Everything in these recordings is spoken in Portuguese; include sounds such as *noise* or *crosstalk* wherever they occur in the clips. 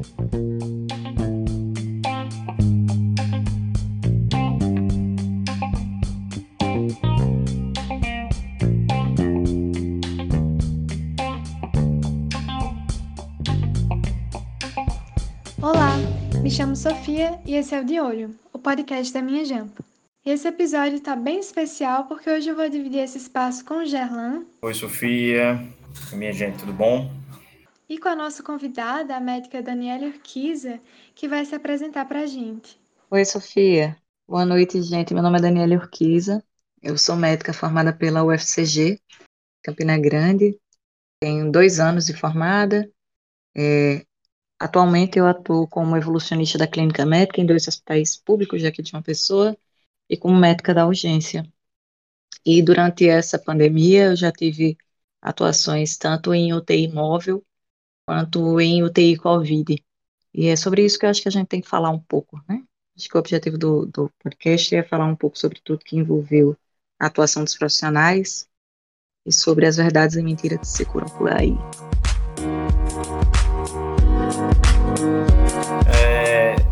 Olá, me chamo Sofia e esse é o De Olho, o podcast da minha Jampa. Esse episódio está bem especial porque hoje eu vou dividir esse espaço com o Gerlan. Oi, Sofia. Minha gente, tudo bom? E com a nossa convidada, a médica Daniela Urquiza, que vai se apresentar para a gente. Oi, Sofia. Boa noite, gente. Meu nome é Daniela Urquiza. Eu sou médica formada pela UFCG, Campina Grande. Tenho dois anos de formada. É, Atualmente eu atuo como evolucionista da clínica médica em dois hospitais públicos daqui de uma pessoa e como médica da urgência. E durante essa pandemia eu já tive atuações tanto em UTI móvel quanto em UTI Covid. E é sobre isso que eu acho que a gente tem que falar um pouco, né? Acho que o objetivo do, do podcast é falar um pouco sobre tudo que envolveu a atuação dos profissionais e sobre as verdades e mentiras que se curam por aí.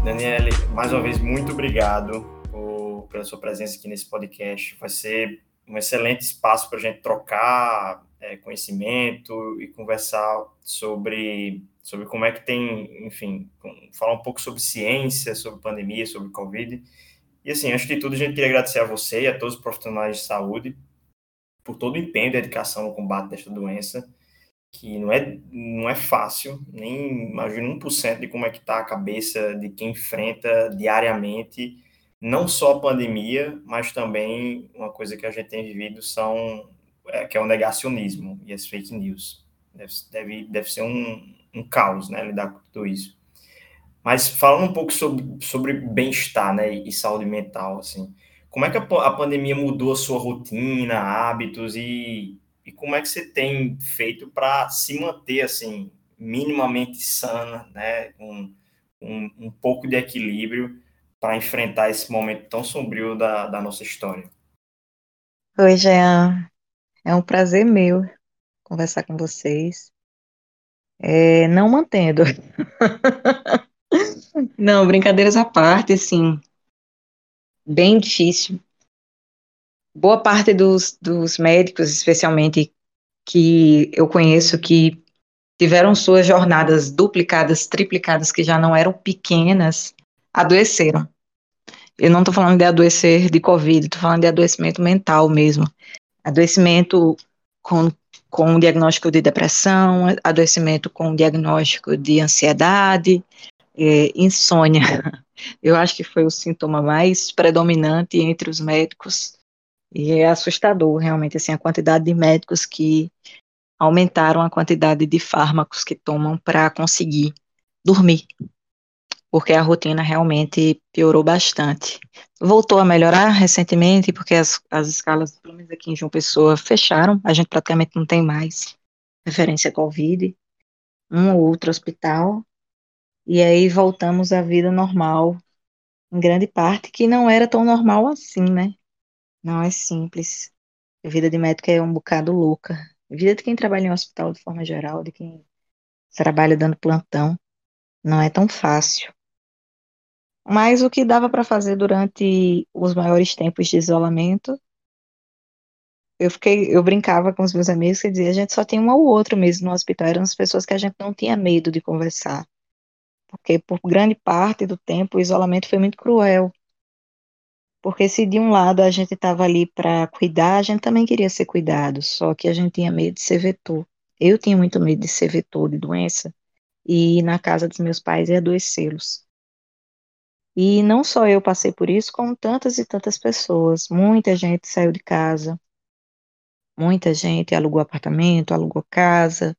Daniele, mais uma vez, muito obrigado por, pela sua presença aqui nesse podcast. Vai ser um excelente espaço para a gente trocar é, conhecimento e conversar sobre, sobre como é que tem, enfim, falar um pouco sobre ciência, sobre pandemia, sobre Covid. E assim, antes de tudo, a gente queria agradecer a você e a todos os profissionais de saúde por todo o empenho e dedicação no combate desta doença que não é, não é fácil, nem imagino 1% de como é que está a cabeça de quem enfrenta diariamente, não só a pandemia, mas também uma coisa que a gente tem vivido são, é, que é o negacionismo e as fake news. Deve, deve, deve ser um, um caos, né, lidar com tudo isso. Mas falando um pouco sobre, sobre bem-estar, né, e saúde mental, assim, como é que a, a pandemia mudou a sua rotina, hábitos e e como é que você tem feito para se manter assim minimamente sana, né, com um, um pouco de equilíbrio para enfrentar esse momento tão sombrio da, da nossa história? Oi, Jean. É um prazer meu conversar com vocês. É, não mantendo. *laughs* não, brincadeiras à parte, assim, bem difícil boa parte dos, dos médicos, especialmente que eu conheço, que tiveram suas jornadas duplicadas, triplicadas, que já não eram pequenas, adoeceram. Eu não estou falando de adoecer de Covid, estou falando de adoecimento mental mesmo. Adoecimento com, com diagnóstico de depressão, adoecimento com diagnóstico de ansiedade, é, insônia. *laughs* Eu acho que foi o sintoma mais predominante entre os médicos e é assustador, realmente, assim, a quantidade de médicos que aumentaram a quantidade de fármacos que tomam para conseguir dormir, porque a rotina realmente piorou bastante. Voltou a melhorar recentemente, porque as, as escalas, pelo menos aqui em João Pessoa, fecharam, a gente praticamente não tem mais referência Covid, um ou outro hospital, e aí voltamos à vida normal, em grande parte, que não era tão normal assim, né? Não é simples. A vida de médico é um bocado louca. A vida de quem trabalha em um hospital de forma geral, de quem trabalha dando plantão, não é tão fácil. Mas o que dava para fazer durante os maiores tempos de isolamento, eu fiquei, eu brincava com os meus amigos e dizia, a gente só tem um ou outro mesmo no hospital, eram as pessoas que a gente não tinha medo de conversar. Porque por grande parte do tempo o isolamento foi muito cruel. Porque se de um lado a gente estava ali para cuidar, a gente também queria ser cuidado, só que a gente tinha medo de ser vetor. Eu tinha muito medo de ser vetor de doença e ir na casa dos meus pais e adoecê-los. E não só eu passei por isso, como tantas e tantas pessoas. Muita gente saiu de casa, muita gente alugou apartamento, alugou casa,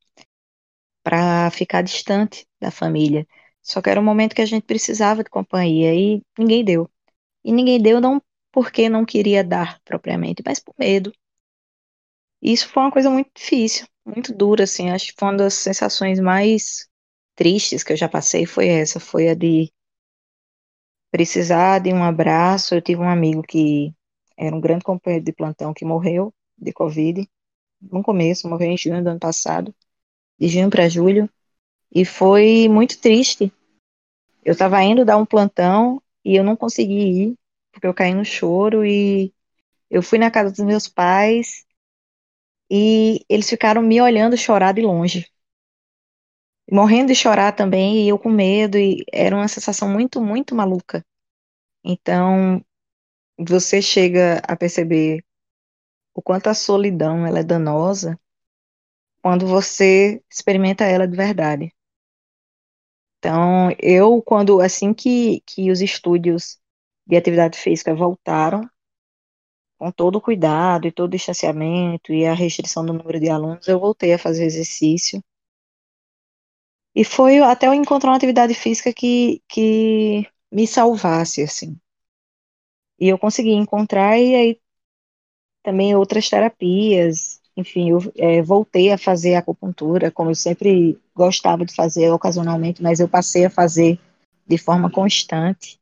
para ficar distante da família. Só que era um momento que a gente precisava de companhia e ninguém deu. E ninguém deu não porque não queria dar propriamente, mas por medo. Isso foi uma coisa muito difícil, muito dura, assim. Acho que foi uma das sensações mais tristes que eu já passei foi essa, foi a de precisar de um abraço. Eu tive um amigo que era um grande companheiro de plantão que morreu de Covid no começo, morreu em junho do ano passado, de junho para julho, e foi muito triste Eu estava indo dar um plantão e eu não consegui ir, porque eu caí no choro e eu fui na casa dos meus pais e eles ficaram me olhando chorar de longe. Morrendo de chorar também, e eu com medo, e era uma sensação muito, muito maluca. Então, você chega a perceber o quanto a solidão ela é danosa quando você experimenta ela de verdade. Então, eu, quando, assim que, que os estúdios de atividade física voltaram, com todo o cuidado e todo o distanciamento e a restrição do número de alunos, eu voltei a fazer exercício. E foi até eu encontrar uma atividade física que, que me salvasse, assim. E eu consegui encontrar, e aí também outras terapias, enfim, eu é, voltei a fazer acupuntura, como eu sempre gostava de fazer ocasionalmente, mas eu passei a fazer de forma constante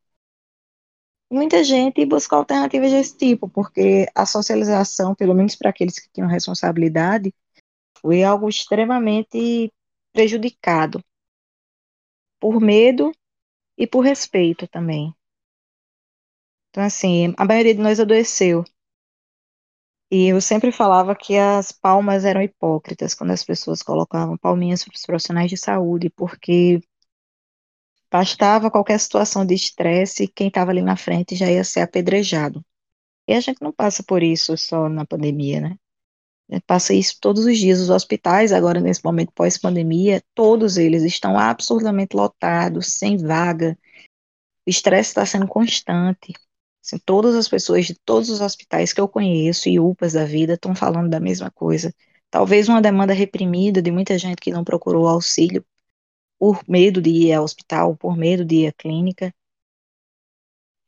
muita gente busca alternativas desse tipo, porque a socialização, pelo menos para aqueles que tinham responsabilidade, foi algo extremamente prejudicado por medo e por respeito também. Então, assim, a maioria de nós adoeceu. E eu sempre falava que as palmas eram hipócritas quando as pessoas colocavam palminhas para os profissionais de saúde, porque Bastava qualquer situação de estresse e quem estava ali na frente já ia ser apedrejado. E a gente não passa por isso só na pandemia, né? Gente passa isso todos os dias. Os hospitais, agora nesse momento pós-pandemia, todos eles estão absurdamente lotados, sem vaga. O estresse está sendo constante. Assim, todas as pessoas de todos os hospitais que eu conheço e UPAs da vida estão falando da mesma coisa. Talvez uma demanda reprimida de muita gente que não procurou auxílio por medo de ir ao hospital, por medo de ir à clínica.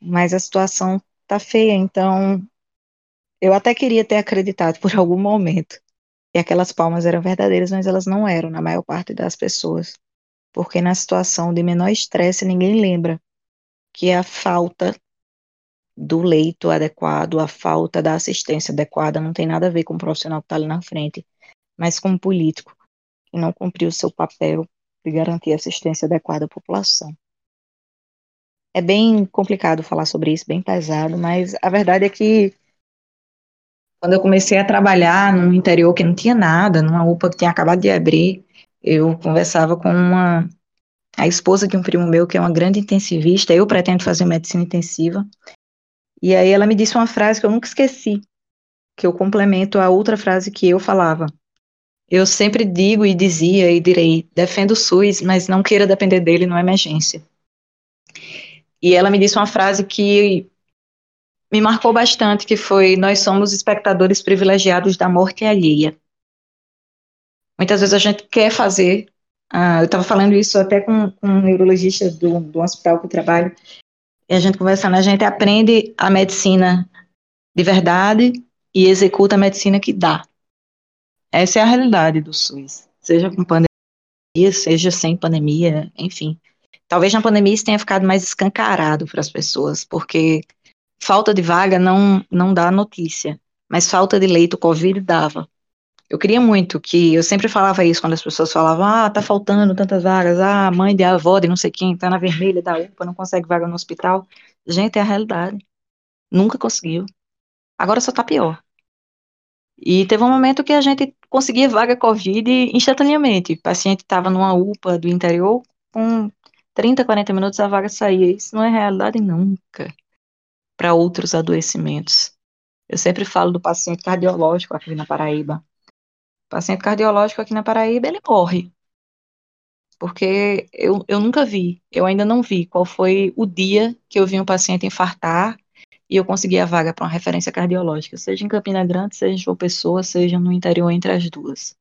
Mas a situação tá feia, então eu até queria ter acreditado por algum momento que aquelas palmas eram verdadeiras, mas elas não eram na maior parte das pessoas. Porque na situação de menor estresse, ninguém lembra que a falta do leito adequado, a falta da assistência adequada, não tem nada a ver com o profissional que está ali na frente, mas com o político que não cumpriu o seu papel de garantir assistência adequada à população. É bem complicado falar sobre isso, bem pesado, mas a verdade é que quando eu comecei a trabalhar num interior que não tinha nada, numa UPA que tinha acabado de abrir, eu conversava com uma a esposa de um primo meu que é uma grande intensivista, eu pretendo fazer medicina intensiva. E aí ela me disse uma frase que eu nunca esqueci, que eu complemento a outra frase que eu falava. Eu sempre digo e dizia e direi: defendo o SUS, mas não queira depender dele numa emergência. E ela me disse uma frase que me marcou bastante, que foi: nós somos espectadores privilegiados da morte alheia. Muitas vezes a gente quer fazer. Uh, eu estava falando isso até com, com um neurologista do, do hospital que eu trabalho, e a gente conversando, a gente aprende a medicina de verdade e executa a medicina que dá. Essa é a realidade do SUS, seja com pandemia, seja sem pandemia, enfim. Talvez na pandemia isso tenha ficado mais escancarado para as pessoas, porque falta de vaga não, não dá notícia, mas falta de leito Covid dava. Eu queria muito que, eu sempre falava isso quando as pessoas falavam, ah, tá faltando tantas vagas, ah, mãe de avó de não sei quem tá na vermelha da UPA, não consegue vaga no hospital. Gente, é a realidade. Nunca conseguiu. Agora só tá pior. E teve um momento que a gente conseguia vaga Covid instantaneamente. O paciente estava numa UPA do interior, com 30, 40 minutos a vaga saía. Isso não é realidade nunca para outros adoecimentos. Eu sempre falo do paciente cardiológico aqui na Paraíba. O paciente cardiológico aqui na Paraíba, ele morre. Porque eu, eu nunca vi, eu ainda não vi qual foi o dia que eu vi um paciente infartar e eu consegui a vaga para uma referência cardiológica, seja em Campina Grande, seja em João Pessoa, seja no interior entre as duas.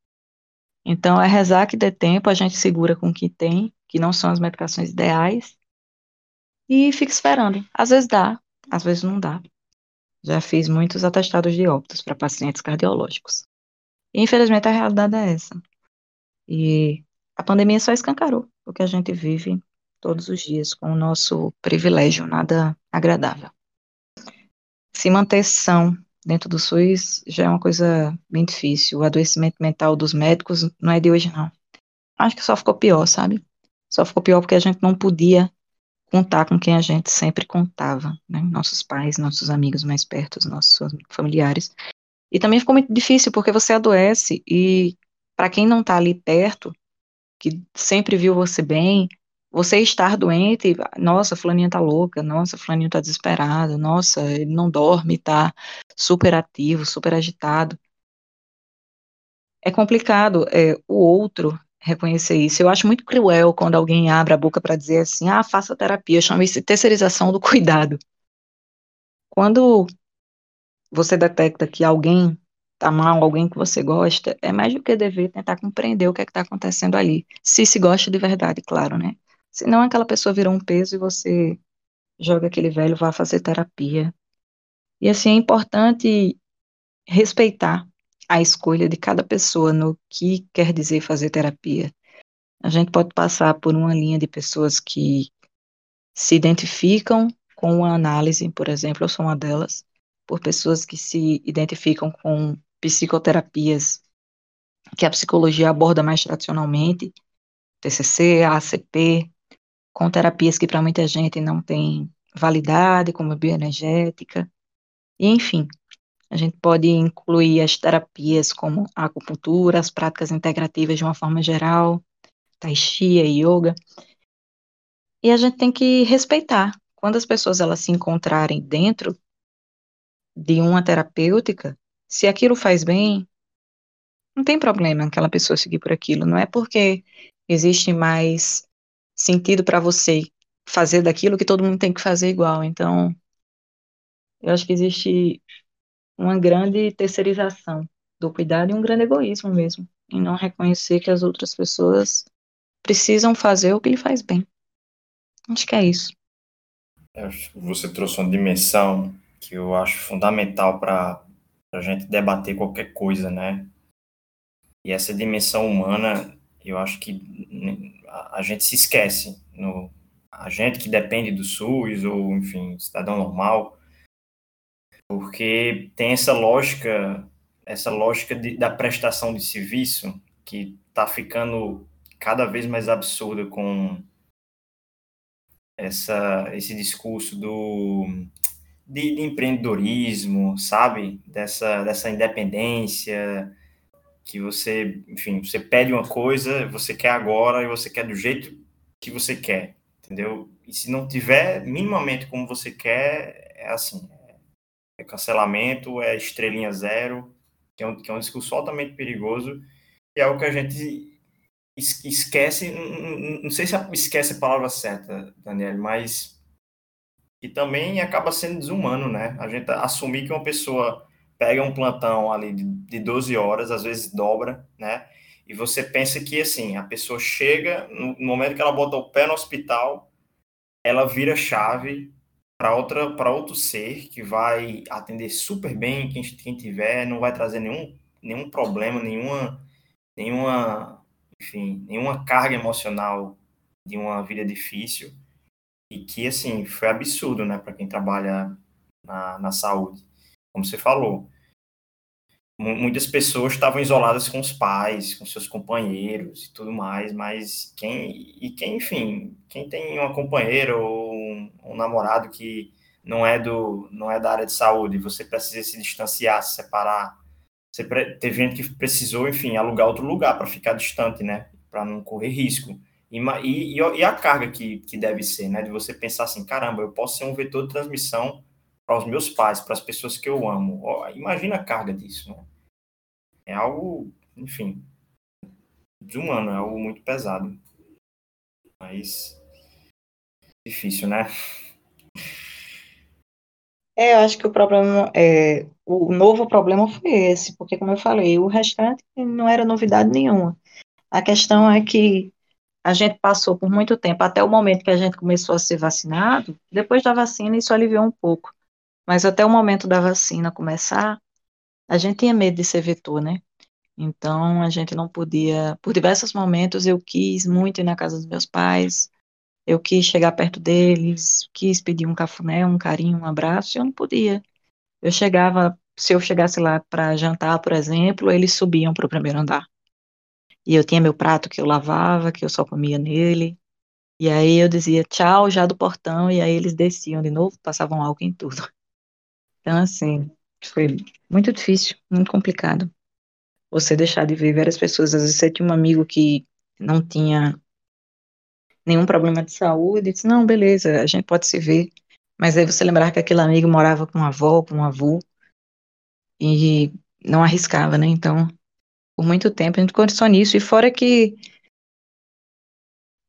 Então, é rezar que dê tempo, a gente segura com o que tem, que não são as medicações ideais, e fica esperando. Às vezes dá, às vezes não dá. Já fiz muitos atestados de óbitos para pacientes cardiológicos. E, infelizmente, a realidade é essa. E a pandemia só escancarou o que a gente vive todos os dias com o nosso privilégio nada agradável se manter são dentro do SUS já é uma coisa bem difícil. O adoecimento mental dos médicos não é de hoje, não. Acho que só ficou pior, sabe? Só ficou pior porque a gente não podia contar com quem a gente sempre contava, né? Nossos pais, nossos amigos mais perto, nossos familiares. E também ficou muito difícil porque você adoece e para quem não está ali perto, que sempre viu você bem, você estar doente, nossa, fulaninha tá louca, nossa, fulaninho tá desesperado, nossa, ele não dorme, tá super ativo, super agitado. É complicado é, o outro reconhecer isso. Eu acho muito cruel quando alguém abre a boca para dizer assim, ah, faça terapia, eu chamo isso de terceirização do *laughs* cuidado. Quando você detecta que alguém tá mal, alguém que você gosta, é mais do que dever tentar compreender o que é que tá acontecendo ali. Se se gosta de verdade, claro, né? Senão aquela pessoa virou um peso e você joga aquele velho, vá fazer terapia. E assim, é importante respeitar a escolha de cada pessoa no que quer dizer fazer terapia. A gente pode passar por uma linha de pessoas que se identificam com a análise, por exemplo, eu sou uma delas, por pessoas que se identificam com psicoterapias que a psicologia aborda mais tradicionalmente, TCC, ACP, com terapias que para muita gente não tem validade, como bioenergética, e enfim, a gente pode incluir as terapias como a acupuntura, as práticas integrativas de uma forma geral, tai chi yoga, e a gente tem que respeitar. Quando as pessoas elas se encontrarem dentro de uma terapêutica, se aquilo faz bem, não tem problema aquela pessoa seguir por aquilo. Não é porque existe mais sentido para você fazer daquilo que todo mundo tem que fazer igual. Então, eu acho que existe uma grande terceirização do cuidado e um grande egoísmo mesmo, em não reconhecer que as outras pessoas precisam fazer o que lhe faz bem. Acho que é isso. Você trouxe uma dimensão que eu acho fundamental para a gente debater qualquer coisa, né? E essa dimensão humana, eu acho que a, gente se esquece. No, a gente que depende do SUS, ou, enfim, cidadão normal, porque tem essa lógica, essa lógica de, da prestação de serviço que está ficando cada vez mais absurda com essa, esse discurso do de, de, empreendedorismo, sabe? Dessa, dessa independência, que você, enfim, você pede uma coisa, você quer agora e você quer do jeito que você quer, entendeu? E se não tiver minimamente como você quer, é assim, é cancelamento, é estrelinha zero, que é um, que é um discurso altamente perigoso, e é o que a gente esquece, não sei se esquece a palavra certa, Daniel, mas e também acaba sendo desumano, né? A gente assumir que uma pessoa pega um plantão ali de, de 12 horas, às vezes dobra, né? E você pensa que, assim, a pessoa chega, no momento que ela bota o pé no hospital, ela vira chave para outra para outro ser que vai atender super bem quem, quem tiver, não vai trazer nenhum, nenhum problema, nenhuma, nenhuma, enfim, nenhuma carga emocional de uma vida difícil e que, assim, foi absurdo, né, para quem trabalha na, na saúde. Como você falou, muitas pessoas estavam isoladas com os pais, com seus companheiros e tudo mais, mas quem, e quem, enfim, quem tem uma companheira ou um, namorado que não é do não é da área de saúde, você precisa se distanciar, se separar. Você, teve gente que precisou, enfim, alugar outro lugar para ficar distante, né, para não correr risco. E, e, e, a carga que, que deve ser, né? De você pensar assim, caramba, eu posso ser um vetor de transmissão para os meus pais, para as pessoas que eu amo. Imagina a carga disso, né? É algo, enfim, desumano, é algo muito pesado. Mas difícil, né? É, eu acho que o problema, é, o novo problema foi esse, porque como eu falei, o restante não era novidade nenhuma. A questão é que a gente passou por muito tempo, até o momento que a gente começou a ser vacinado, depois da vacina isso aliviou um pouco, mas até o momento da vacina começar, a gente tinha medo de ser vetor, né? Então a gente não podia, por diversos momentos eu quis muito ir na casa dos meus pais, eu quis chegar perto deles, quis pedir um cafuné, um carinho, um abraço, e eu não podia. Eu chegava, se eu chegasse lá para jantar, por exemplo, eles subiam para o primeiro andar. E eu tinha meu prato que eu lavava, que eu só comia nele. E aí eu dizia tchau já do portão, e aí eles desciam de novo, passavam álcool em tudo. *laughs* Então, assim, foi muito difícil, muito complicado. Você deixar de ver várias pessoas. Às vezes você tinha um amigo que não tinha nenhum problema de saúde, disse, não, beleza, a gente pode se ver. Mas aí você lembrar que aquele amigo morava com a avó, com um avô, e não arriscava, né? Então, por muito tempo a gente conversou nisso. E fora que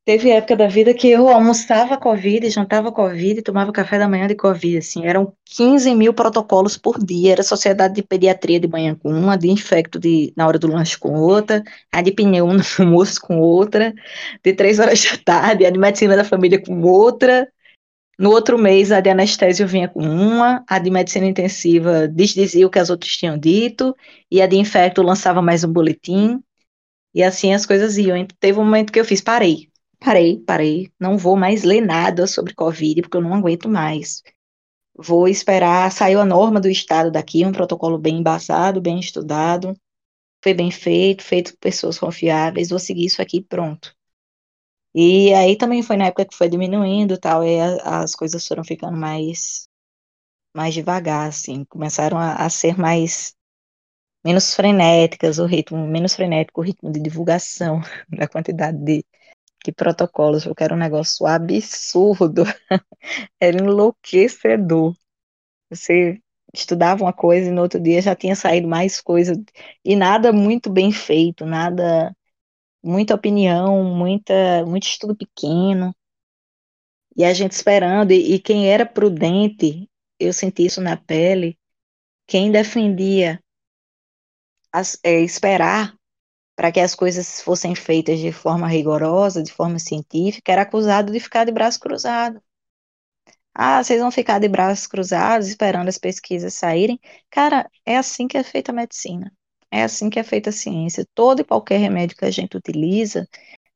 teve época da vida que eu almoçava Covid, jantava Covid, tomava café da manhã de Covid, assim, eram 15 mil protocolos por dia, era sociedade de pediatria de manhã com uma, de infecto de, na hora do lanche com outra, a de pneu *laughs* no almoço com outra, de três horas da tarde, a de medicina da família com outra, no outro mês, a de anestésio vinha com uma, a de medicina intensiva desdizia o que as outras tinham dito, e a de infecto lançava mais um boletim, e assim as coisas iam. Teve um momento que eu fiz, parei, parei, parei, não vou mais ler nada sobre Covid, porque eu não aguento mais. Vou esperar, saiu a norma do Estado daqui, um protocolo bem embasado, bem estudado, foi bem feito, feito por pessoas confiáveis, vou seguir isso aqui pronto. E aí também foi na época que foi diminuindo tal, e as coisas foram ficando mais mais devagar, assim, começaram a, a ser mais menos frenéticas, o ritmo menos frenético, o ritmo de divulgação *laughs* da quantidade de, de protocolos, porque era um negócio absurdo, *laughs* era enlouquecedor. Você estudava uma coisa e no outro dia já tinha saído mais coisa, e nada muito bem feito, nada muita opinião, muita, muito estudo pequeno, e a gente esperando, e, e quem era prudente, eu senti isso na pele, quem defendia as, é, esperar para que as coisas fossem feitas de forma rigorosa, de forma científica, era acusado de ficar de braço cruzado. Ah, vocês vão ficar de braços cruzados esperando as pesquisas saírem? Cara, é assim que é feita a medicina. É assim que é feita a ciência. Todo e qualquer remédio que a gente utiliza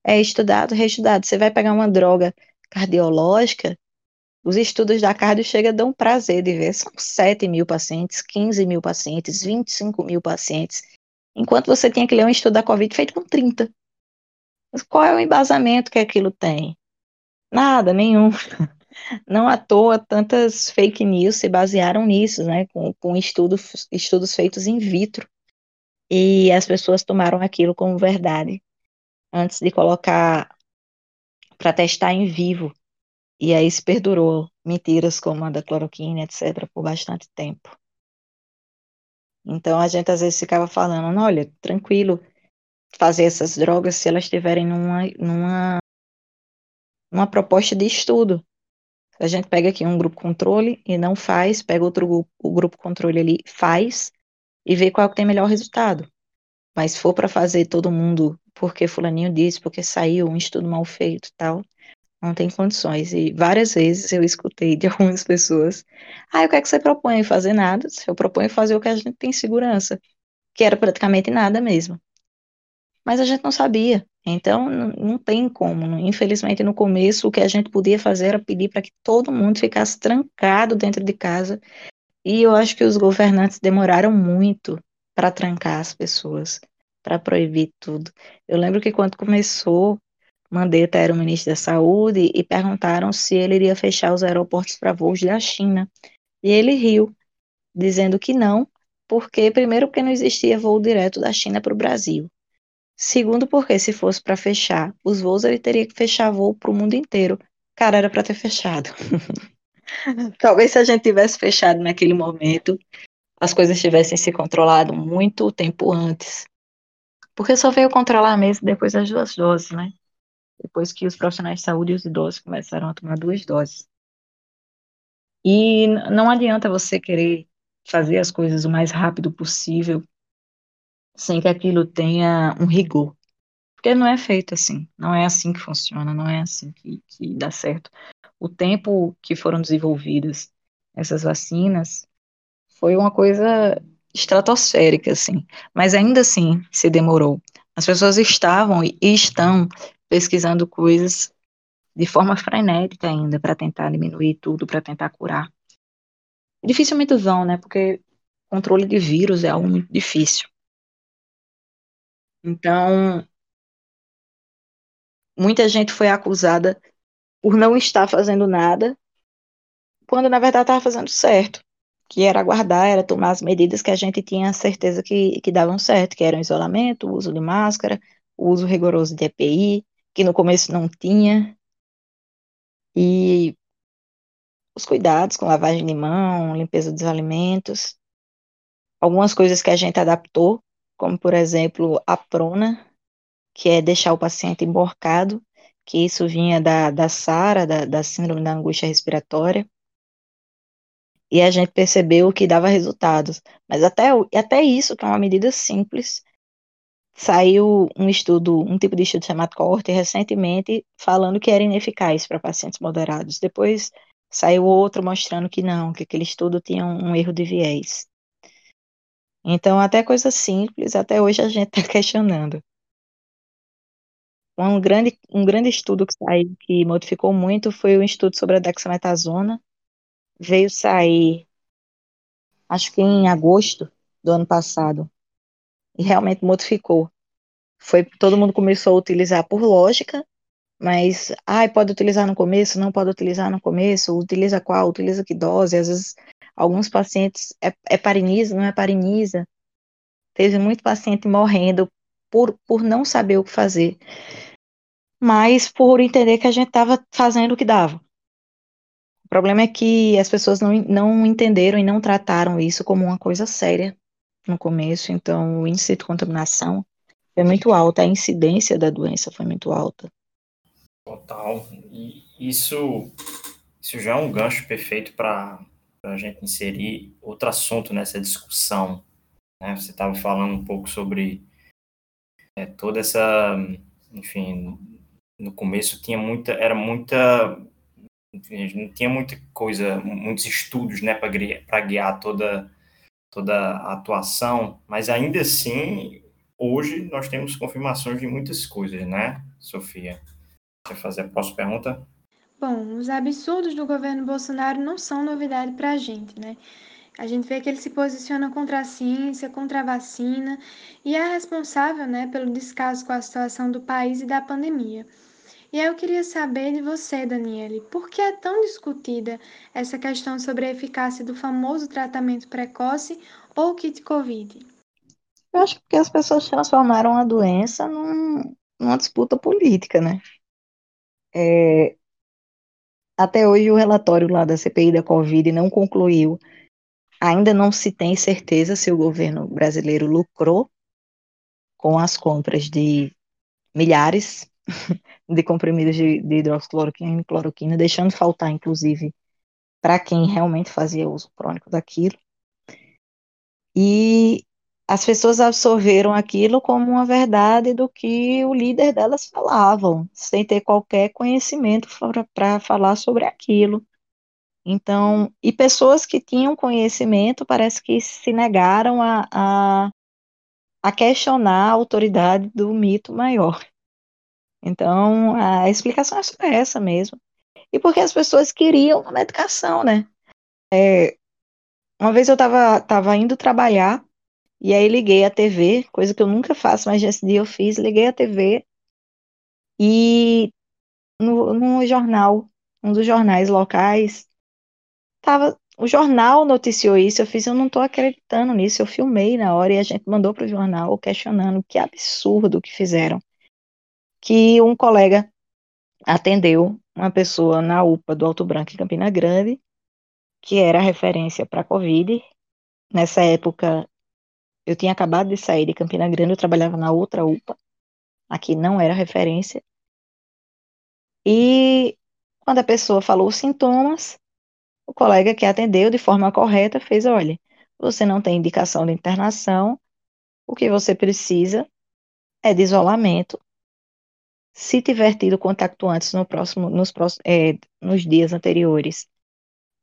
é estudado, reestudado. Você vai pegar uma droga cardiológica, os estudos da cardio chegam a dar um prazer de ver. São 7 mil pacientes, 15 mil pacientes, 25 mil pacientes. Enquanto você tinha que ler um estudo da Covid feito com 30. Mas qual é o embasamento que aquilo tem? Nada, nenhum. *laughs* Não à toa tantas fake news se basearam nisso, né? Com, com estudos, estudos feitos in vitro e as pessoas tomaram aquilo como verdade antes de colocar para testar em vivo. E aí se perdurou mentiras como a da cloroquina, etc., por bastante tempo. Então a gente às vezes ficava falando, olha, tranquilo, fazer essas drogas se elas estiverem numa, numa, numa proposta de estudo. A gente pega aqui um grupo controle e não faz, pega outro o grupo controle ali faz, e ver qual que tem melhor resultado. Mas se for para fazer todo mundo porque fulaninho disse, porque saiu um estudo mal feito tal, não tem condições. E várias vezes eu escutei de *laughs* algumas pessoas, ah, o que é que você propõe? Fazer nada. Eu proponho fazer o que a gente tem segurança, que era praticamente nada mesmo. Mas a gente não sabia. Então, não tem como. Infelizmente, no começo, o que a gente podia fazer era pedir para que todo mundo ficasse trancado dentro de casa e eu acho que os governantes demoraram muito para trancar as pessoas, para proibir tudo. Eu lembro que quando começou, Mandetta era o ministro da Saúde e perguntaram se ele iria fechar os aeroportos para voos da China. E ele riu, dizendo que não, porque primeiro porque não existia voo direto da China para o Brasil. Segundo porque se fosse para fechar os voos, ele teria que fechar voo para o mundo inteiro. Cara, era para ter fechado. *laughs* Talvez se a gente tivesse fechado naquele momento, as coisas tivessem se controlado muito tempo antes. Porque só veio controlar mesmo depois das duas doses, né? Depois que os profissionais de saúde e os idosos começaram a tomar duas doses. E não adianta você querer fazer as coisas o mais rápido possível sem que aquilo tenha um rigor. Porque não é feito assim, não é assim que funciona, não é assim que, que dá certo o tempo que foram desenvolvidas essas vacinas foi uma coisa estratosférica, assim, mas ainda assim se demorou. As pessoas estavam e estão pesquisando coisas de forma frenética ainda para tentar diminuir tudo, para tentar curar. Dificilmente vão, né? Porque controle de vírus é algo muito difícil. Então, muita gente foi acusada por não estar fazendo nada, quando na verdade estava fazendo certo, que era aguardar, era tomar as medidas que a gente tinha certeza que, que davam certo, que eram isolamento, o uso de máscara, o uso rigoroso de EPI, que no começo não tinha, e os cuidados com lavagem de mão, limpeza dos alimentos, algumas coisas que a gente adaptou, como por exemplo a prona, que é deixar o paciente emborcado, que isso vinha da, da SARA, da, da síndrome da angústia respiratória, e a gente percebeu que dava resultados. Mas até, até isso, que é uma medida simples, saiu um estudo, um tipo de estudo chamado coorte recentemente, falando que era ineficaz para pacientes moderados. Depois saiu outro mostrando que não, que aquele estudo tinha um, erro de viés. Então, até coisas simples, até hoje a gente está *laughs* questionando. Um grande, um grande estudo que saiu, que modificou muito, foi o estudo sobre a dexametasona. Veio sair, acho que em agosto do ano passado, e realmente modificou. Foi, todo mundo começou a utilizar por lógica, mas, ai, pode utilizar no começo, não pode utilizar no começo, utiliza qual, utiliza que dose, às vezes alguns pacientes, é, é parinisa, não é parinisa, teve muito paciente morrendo por, por não saber o que fazer, mas por entender que a gente estava fazendo o que dava. O problema é que as pessoas não, não entenderam e não trataram isso como uma coisa séria no começo, então o índice de contaminação foi muito alto, a incidência da doença foi muito alta. Total. E isso, isso já é um gancho perfeito para a gente inserir outro assunto nessa discussão. Né? Você estava falando um pouco sobre é, toda essa, enfim, no começo tinha muita, era muita, enfim, não tinha muita coisa, muitos estudos, né, para guiar, guiar toda toda a atuação, mas ainda assim, hoje nós temos confirmações de muitas coisas, né, Sofia? Quer fazer a próxima pergunta? Bom, os absurdos do governo Bolsonaro não são novidade para a gente, né? A gente vê que ele se posiciona contra a ciência, contra a vacina e é responsável, né, pelo descaso com a situação do país e da pandemia. E eu queria saber de você, Daniele, por que é tão discutida essa questão sobre a eficácia do famoso tratamento precoce ou kit Covid? Eu acho que as pessoas transformaram a doença num, numa disputa política, né? É, até hoje o relatório lá da CPI da Covid não concluiu. Ainda não se tem certeza se o governo brasileiro lucrou com as compras de milhares de comprimidos de, de hidroxicloroquina e cloroquina, deixando faltar, inclusive, para quem realmente fazia uso crônico daquilo. E as pessoas absorveram aquilo como uma verdade do que o líder delas falavam, sem ter qualquer conhecimento para falar sobre aquilo. Então, e pessoas que tinham conhecimento parece que se negaram a, a, a questionar a autoridade do mito maior. Então, a explicação é só essa mesmo. E porque as pessoas queriam uma medicação, né? É, uma vez eu estava tava indo trabalhar e aí liguei a TV, coisa que eu nunca faço, mas esse dia eu fiz, liguei a TV e no, no jornal, um dos jornais locais, tava, o jornal noticiou isso, eu fiz, eu não estou acreditando nisso, eu filmei na hora e a gente mandou para o jornal questionando que absurdo que fizeram. Que um colega atendeu uma pessoa na UPA do Alto Branco em Campina Grande, que era referência para Covid. Nessa época, eu tinha acabado de sair de Campina Grande, eu trabalhava na outra UPA, aqui não era referência. E quando a pessoa falou os sintomas, o colega que atendeu de forma correta fez: olha, você não tem indicação de internação, o que você precisa é de isolamento. Se tiver tido contato antes no próximo, nos, próximos, é, nos dias anteriores,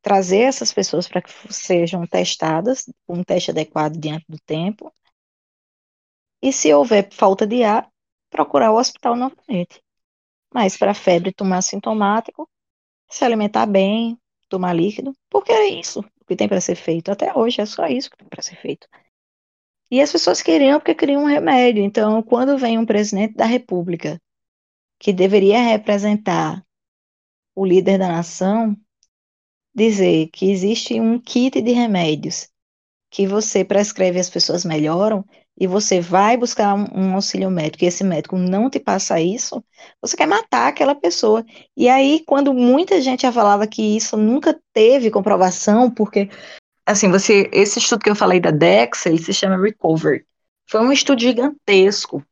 trazer essas pessoas para que sejam testadas, um teste adequado diante do tempo. E se houver falta de ar, procurar o hospital novamente. Mas para febre, tomar sintomático, se alimentar bem, tomar líquido, porque é isso que tem para ser feito. Até hoje é só isso que tem para ser feito. E as pessoas queriam porque queriam um remédio. Então, quando vem um presidente da República que deveria representar o líder da nação, dizer que existe um kit de remédios que você prescreve e as pessoas melhoram, e você vai buscar um, um, auxílio médico e esse médico não te passa isso, você quer matar aquela pessoa. E aí, quando muita gente já falava que isso nunca teve comprovação, porque, assim, você, esse estudo que eu falei da Dex, ele se chama Recover. Foi um estudo gigantesco.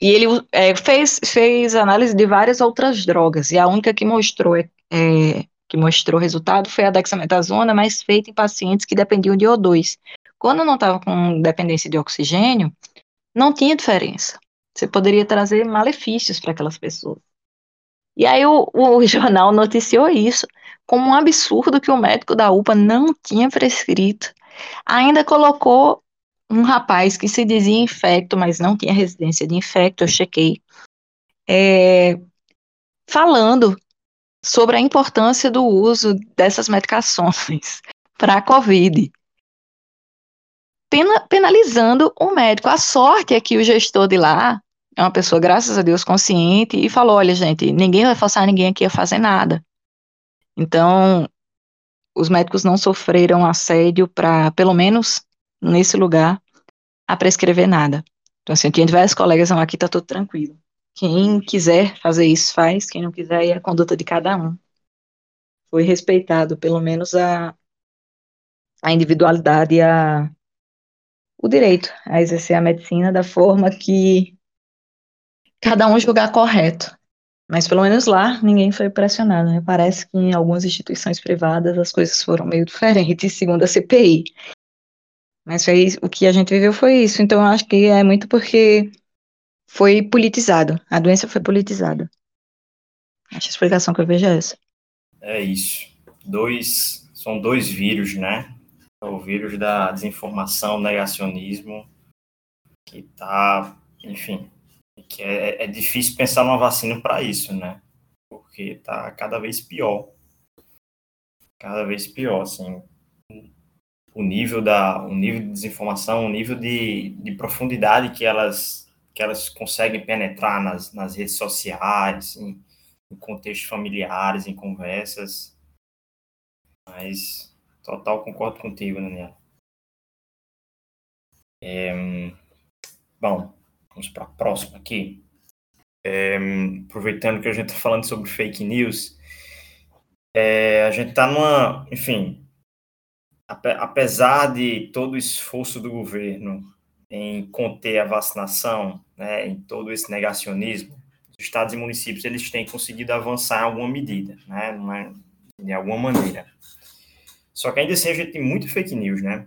E ele é, fez, fez análise de várias outras drogas, e a única que mostrou é, é que mostrou resultado foi a dexametasona, mas feita em pacientes que dependiam de O2. Quando não estava com dependência de oxigênio, não tinha diferença. Você poderia trazer malefícios para aquelas pessoas. E aí o, o, *laughs* jornal noticiou isso como um absurdo que o médico da UPA não tinha prescrito. Ainda colocou um rapaz que se dizia infecto, mas não tinha residência de infecto, eu chequei, é, falando sobre a importância do uso dessas medicações *laughs* para a COVID. Pena, penalizando o médico. A sorte é que o gestor de lá é uma pessoa, graças a Deus, consciente e falou: olha, gente, ninguém vai forçar ninguém aqui a fazer nada. Então, os médicos não sofreram assédio para, pelo menos nesse lugar, a prescrever nada. Então, assim, quem tiver as colegas aqui, tá tudo tranquilo. Quem quiser fazer isso, faz. Quem não quiser, é a conduta de cada um. Foi respeitado, pelo menos, a, a individualidade e a, o direito a exercer a medicina da forma que cada um julgar correto. Mas pelo menos lá ninguém foi pressionado. Né? Parece que em algumas instituições privadas as coisas foram meio diferentes, segundo a CPI. Mas foi, o que a gente viveu foi isso. Então eu acho que é muito porque foi politizado. A doença foi politizada. Acho a explicação que eu vejo é essa. É isso. Dois, são dois vírus, né? O vírus da desinformação, negacionismo, que tá, enfim, que é, é difícil pensar numa vacina para isso, né? Porque tá cada vez pior. Cada vez pior, assim. O nível da, o nível de desinformação, o nível de, de profundidade que elas que elas conseguem penetrar nas, nas redes sociais, em, em contextos familiares, em conversas. Mas total concordo contigo, Daniela. É, bom, vamos para a próxima aqui. É, aproveitando que a gente está falando sobre fake news, é, a gente está numa, enfim, apesar de todo o esforço do governo em conter a vacinação, né, em todo esse negacionismo, os estados e municípios eles têm conseguido avançar em alguma medida, né, de alguma maneira. Só que ainda assim a gente tem muito fake news, né,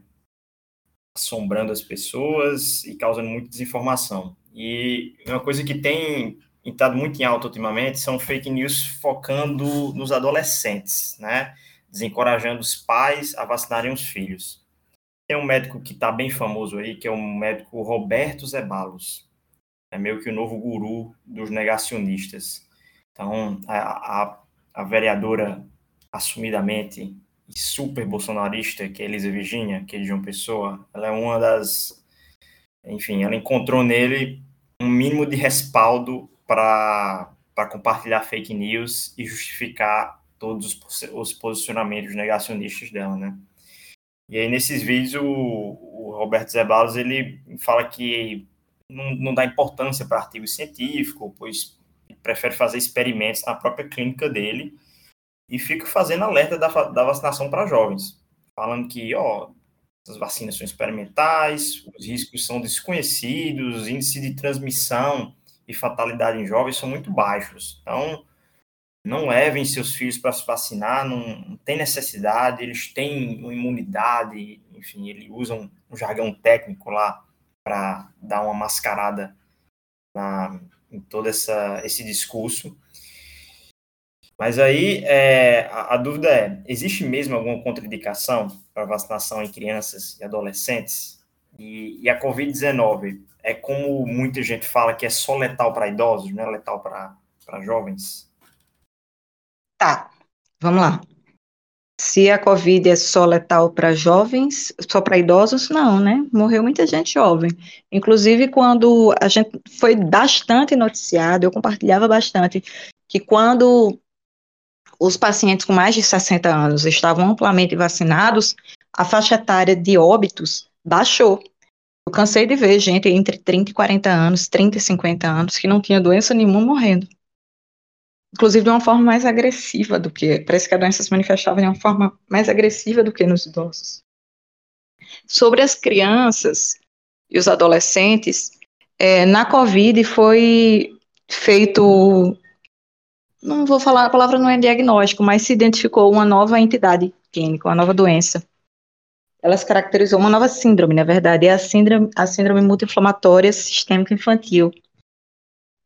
assombrando as pessoas e causando muita desinformação. E uma coisa que tem estado muito em alta ultimamente são fake news focando nos adolescentes, né, desencorajando os pais a vacinarem os filhos. Tem um médico que está bem famoso aí, que é o médico Roberto Zebalos. É meio que o novo guru dos negacionistas. Então, a, a, a vereadora assumidamente super bolsonarista, que é Elisa Virginia, que é de João Pessoa, ela é uma das. Enfim, ela encontrou nele um mínimo de respaldo para compartilhar fake news e justificar todos os, os posicionamentos negacionistas dela, né? E aí, nesses vídeos, o, o Roberto Zebalos, ele fala que não, não dá importância para artigo científico, pois prefere fazer experimentos na própria clínica dele e fica fazendo alerta da, da vacinação para jovens, falando que, ó, as vacinas são experimentais, os riscos são desconhecidos, os índices de transmissão e fatalidade em jovens são muito baixos. Então, não levem seus filhos para se vacinar, não, não, tem necessidade, eles têm imunidade, enfim, eles usam um jargão técnico lá para dar uma mascarada na, em todo essa, esse discurso. Mas aí é, a, a, dúvida é: existe mesmo alguma contraindicação para vacinação em crianças e adolescentes? E, e a Covid-19 é como muita gente fala que é só letal para idosos, não é letal para jovens? Tá, vamos lá. Se a Covid é só letal para jovens, só para idosos, não, né? Morreu muita gente jovem. Inclusive, quando a gente foi bastante noticiado, eu compartilhava bastante, que quando os pacientes com mais de 60 anos estavam amplamente vacinados, a faixa etária de óbitos baixou. Eu cansei de ver gente entre 30 e 40 anos, 30 e 50 anos, que não tinha doença nenhuma morrendo. Inclusive de uma forma mais agressiva do que. Parece que a doença se manifestava de uma forma mais agressiva do que nos idosos. Sobre as crianças e os adolescentes, é, na Covid foi feito não vou falar, a palavra não é diagnóstico, mas se identificou uma nova entidade clínica, uma nova doença. Ela se caracterizou uma nova síndrome, na verdade, é a síndrome, a síndrome multi-inflamatória sistêmica infantil,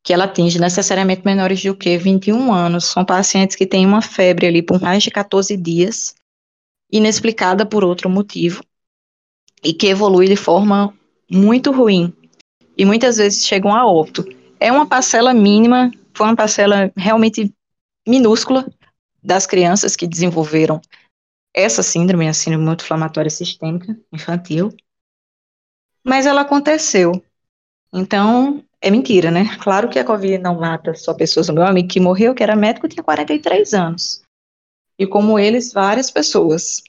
que ela atinge necessariamente menores de o que 21 anos. São pacientes que têm uma febre ali por mais de 14 dias, inexplicada por outro motivo, e que evolui de forma muito ruim, e muitas vezes chegam a óbito. É uma parcela mínima foi uma parcela realmente minúscula das crianças que desenvolveram essa síndrome, a síndrome muito inflamatória sistêmica infantil, mas ela aconteceu. Então, é mentira, né? Claro que a Covid não mata só pessoas. O meu amigo que morreu, que era médico, tinha 43 anos. E como eles, várias pessoas.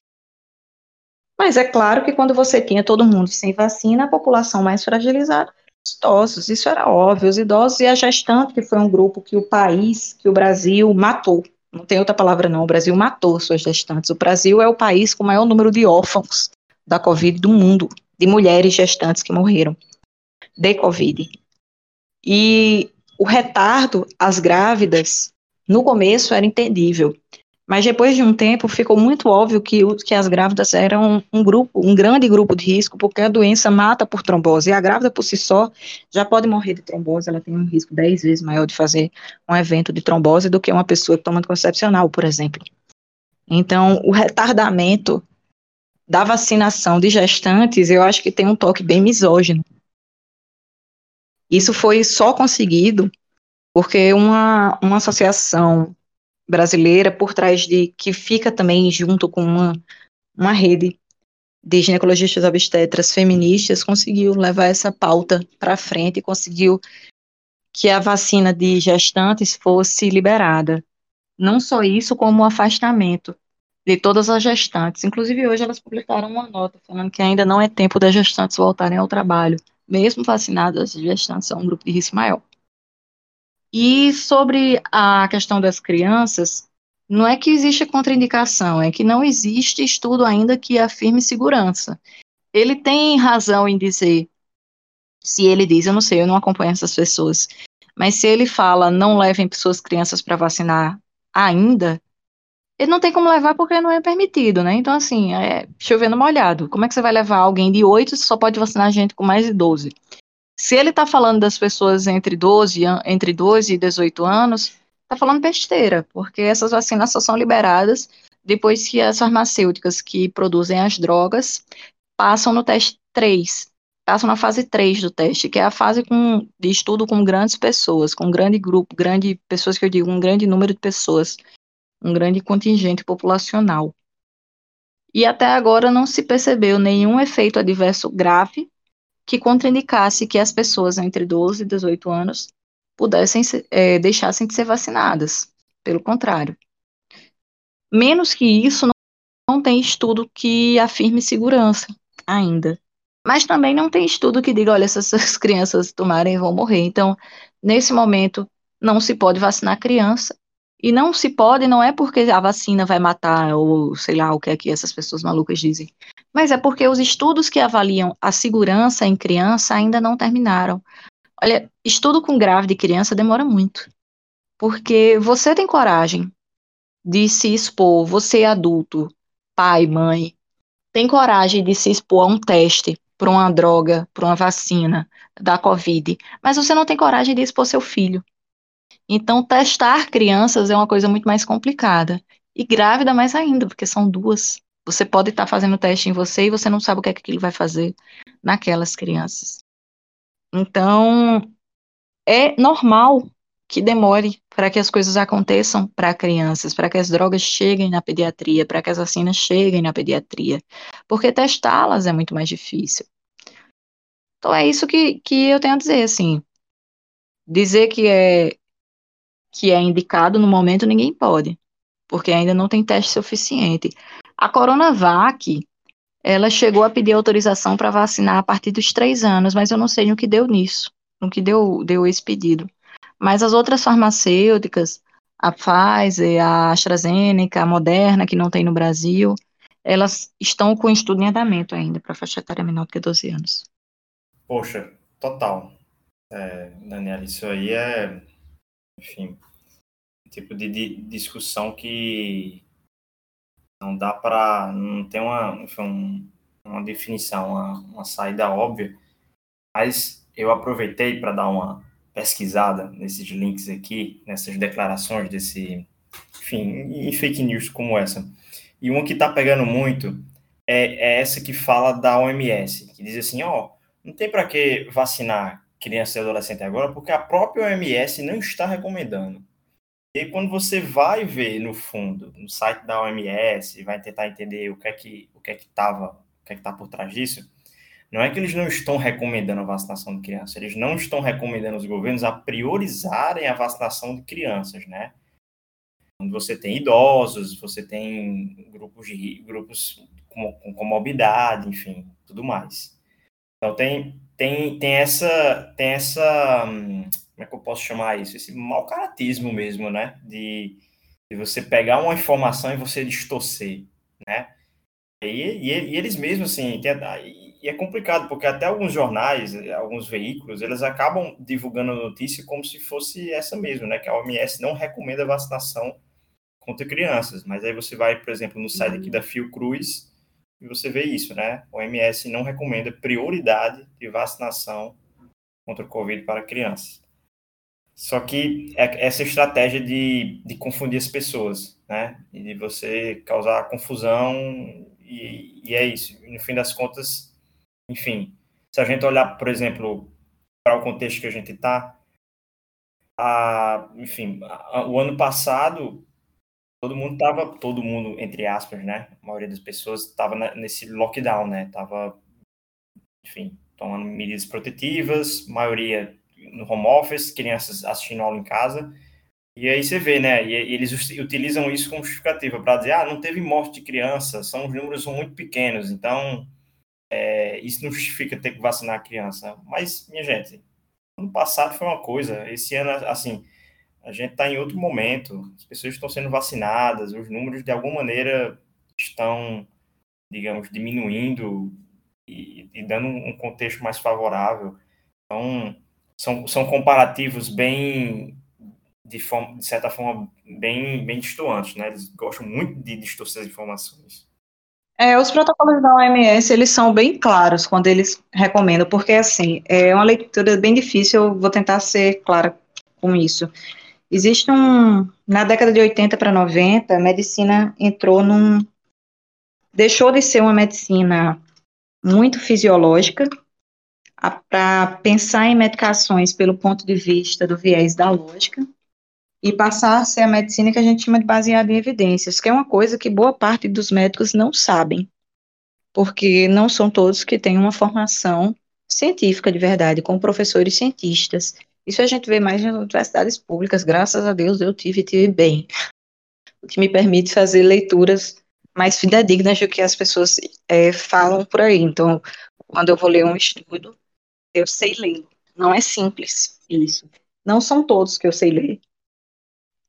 Mas é claro que quando você tinha todo mundo sem vacina, a população mais fragilizada idosos, isso era óbvio, os idosos e a gestante, que foi um grupo que o país, que o Brasil matou, não tem outra palavra não, o Brasil matou suas gestantes, o Brasil é o país com o maior número de órfãos da Covid do mundo, de mulheres gestantes que morreram de Covid. E o retardo às grávidas, no começo era entendível, mas depois de um tempo ficou muito óbvio que, que as grávidas eram um grupo, um grande grupo de risco, porque a doença mata por trombose. E a grávida por si só já pode morrer de trombose, ela tem um risco 10 vezes maior de fazer um evento de trombose do que uma pessoa que toma anticoncepcional, por exemplo. Então, o retardamento da vacinação de gestantes, eu acho que tem um toque bem misógino. Isso foi só conseguido porque uma, uma associação brasileira por trás de que fica também junto com uma, uma rede de ginecologistas obstetras feministas conseguiu levar essa pauta para frente e conseguiu que a vacina de gestantes fosse liberada. Não só isso, como o afastamento de todas as gestantes. Inclusive, hoje elas publicaram uma nota falando que ainda não é tempo das gestantes voltarem ao trabalho. Mesmo vacinadas, as gestantes são um grupo de risco maior. E sobre a questão das crianças, não é que existe contraindicação, é que não existe estudo ainda que afirme segurança. Ele tem razão em dizer, se ele diz, eu não sei, eu não acompanho essas pessoas, mas se ele fala não levem pessoas crianças para vacinar ainda, ele não tem como levar porque não é permitido, né? Então, assim, é chovendo molhado. Como é que você vai levar alguém de 8 se só pode vacinar gente com mais de 12? Se ele está falando das pessoas entre 12, entre 12 e 18 anos, está falando besteira, porque essas vacinas só são liberadas depois que as farmacêuticas que produzem as drogas passam no teste 3, passam na fase 3 do teste, que é a fase com, de estudo com grandes pessoas, com um grande grupo, grande pessoas que eu digo, um grande número de pessoas, um grande contingente populacional. E até agora não se percebeu nenhum efeito adverso grave que contraindicasse que as pessoas entre 12 e 18 anos pudessem é, deixassem de ser vacinadas. Pelo contrário. Menos que isso, não, tem estudo que afirme segurança ainda. Mas também não tem estudo que diga, olha, se *laughs* essas crianças tomarem vão morrer. Então, nesse momento, não se pode vacinar criança. E não se pode, não é porque a vacina vai matar, ou sei lá o que é que essas pessoas malucas dizem mas é porque os estudos que avaliam a segurança em criança ainda não terminaram. Olha, estudo com grávida e criança demora muito. Porque você tem coragem de se expor, você é adulto, pai, mãe, tem coragem de se expor a um teste para uma droga, para uma vacina da Covid, mas você não tem coragem de expor seu filho. Então, testar crianças é uma coisa muito mais complicada. E grávida mais ainda, porque são duas. Você pode estar tá fazendo teste em você e você não sabe o que é que aquilo vai fazer naquelas crianças. Então, é normal que demore para que as coisas aconteçam para crianças, para que as drogas cheguem na pediatria, para que as vacinas cheguem na pediatria, porque testá-las é muito mais difícil. Então é isso que, que eu tenho a dizer, assim, dizer que é que é indicado no momento ninguém pode, porque ainda não tem teste suficiente. A Coronavac, ela chegou a pedir autorização para vacinar a partir dos três anos, mas eu não sei no que deu nisso, no que deu, deu esse pedido. Mas as outras farmacêuticas, a Pfizer, a AstraZeneca, a Moderna, que não tem no Brasil, elas estão com estudo em andamento ainda para faixa etária menor do que 12 anos. Poxa, total. É, Daniela, isso aí é, enfim, tipo de, de discussão que não dá para, não tem uma, enfim, uma definição, uma, uma saída óbvia, mas eu aproveitei para dar uma pesquisada nesses links aqui, nessas declarações desse, enfim, e fake news como essa. E uma que está pegando muito é, é, essa que fala da OMS, que diz assim, ó, não tem para que vacinar criança e adolescente agora, porque a própria OMS não está recomendando. E aí, quando você vai ver no fundo, no site da OMS, vai tentar entender o que é que o que é que estava, o que é que está por trás disso, não é que eles não estão recomendando a vacinação de crianças, eles não estão recomendando os governos a priorizarem a vacinação de crianças, né? Quando você tem idosos, você tem grupos de grupos com, com comorbidade, enfim, tudo mais. Então tem tem tem essa tem essa hum, como é que eu posso chamar isso? Esse mau caratismo mesmo, né? De, de você pegar uma informação e você distorcer, né? E, e, e eles mesmos, assim, tem, e é complicado, porque até alguns jornais, alguns veículos, eles acabam divulgando a notícia como se fosse essa mesmo, né? Que a OMS não recomenda vacinação contra crianças. Mas aí você vai, por exemplo, no site aqui da Fiocruz e você vê isso, né? O OMS não recomenda prioridade de vacinação contra o Covid para crianças. Só que é essa estratégia de, de confundir as pessoas, né? E de você causar confusão, e, e é isso. E no fim das contas, enfim, se a gente olhar, por exemplo, para o contexto que a gente está, enfim, a, o ano passado, todo mundo estava, todo mundo, entre aspas, né? A maioria das pessoas estava nesse lockdown, né? Tava, enfim, tomando medidas protetivas, maioria no home office, crianças assistindo aula em casa. E aí você vê, né? E, eles utilizam isso como justificativa para dizer, ah, não teve morte de criança, são os números muito pequenos, então é, isso não justifica ter que vacinar a criança. Mas, minha gente, ano passado foi uma coisa, esse ano, assim, a gente está em outro momento, as pessoas estão sendo vacinadas, os números de alguma maneira estão, digamos, diminuindo e, e dando um contexto mais favorável. Então, são, são comparativos bem, de, forma, de certa forma, bem, bem distantes, né? Eles gostam muito de distorcer as informações. É, os protocolos da OMS, eles são bem claros quando eles recomendam, porque, assim, é uma leitura bem difícil, eu vou tentar ser clara com isso. Existe um, na década de 80 para 90, a medicina entrou num, deixou de ser uma medicina muito fisiológica, para pensar em medicações pelo ponto de vista do viés da lógica e passar a ser a medicina que a gente chama de baseada em evidências, que é uma coisa que boa parte dos médicos não sabem, porque não são todos que têm uma formação científica de verdade, como professores cientistas. Isso a gente vê mais nas universidades públicas, graças a Deus eu tive e tive bem, o que me permite fazer leituras mais fidedignas do que as pessoas é, falam por aí. Então, quando eu vou ler um estudo, eu sei ler. Não é simples isso. Não são todos que eu sei ler.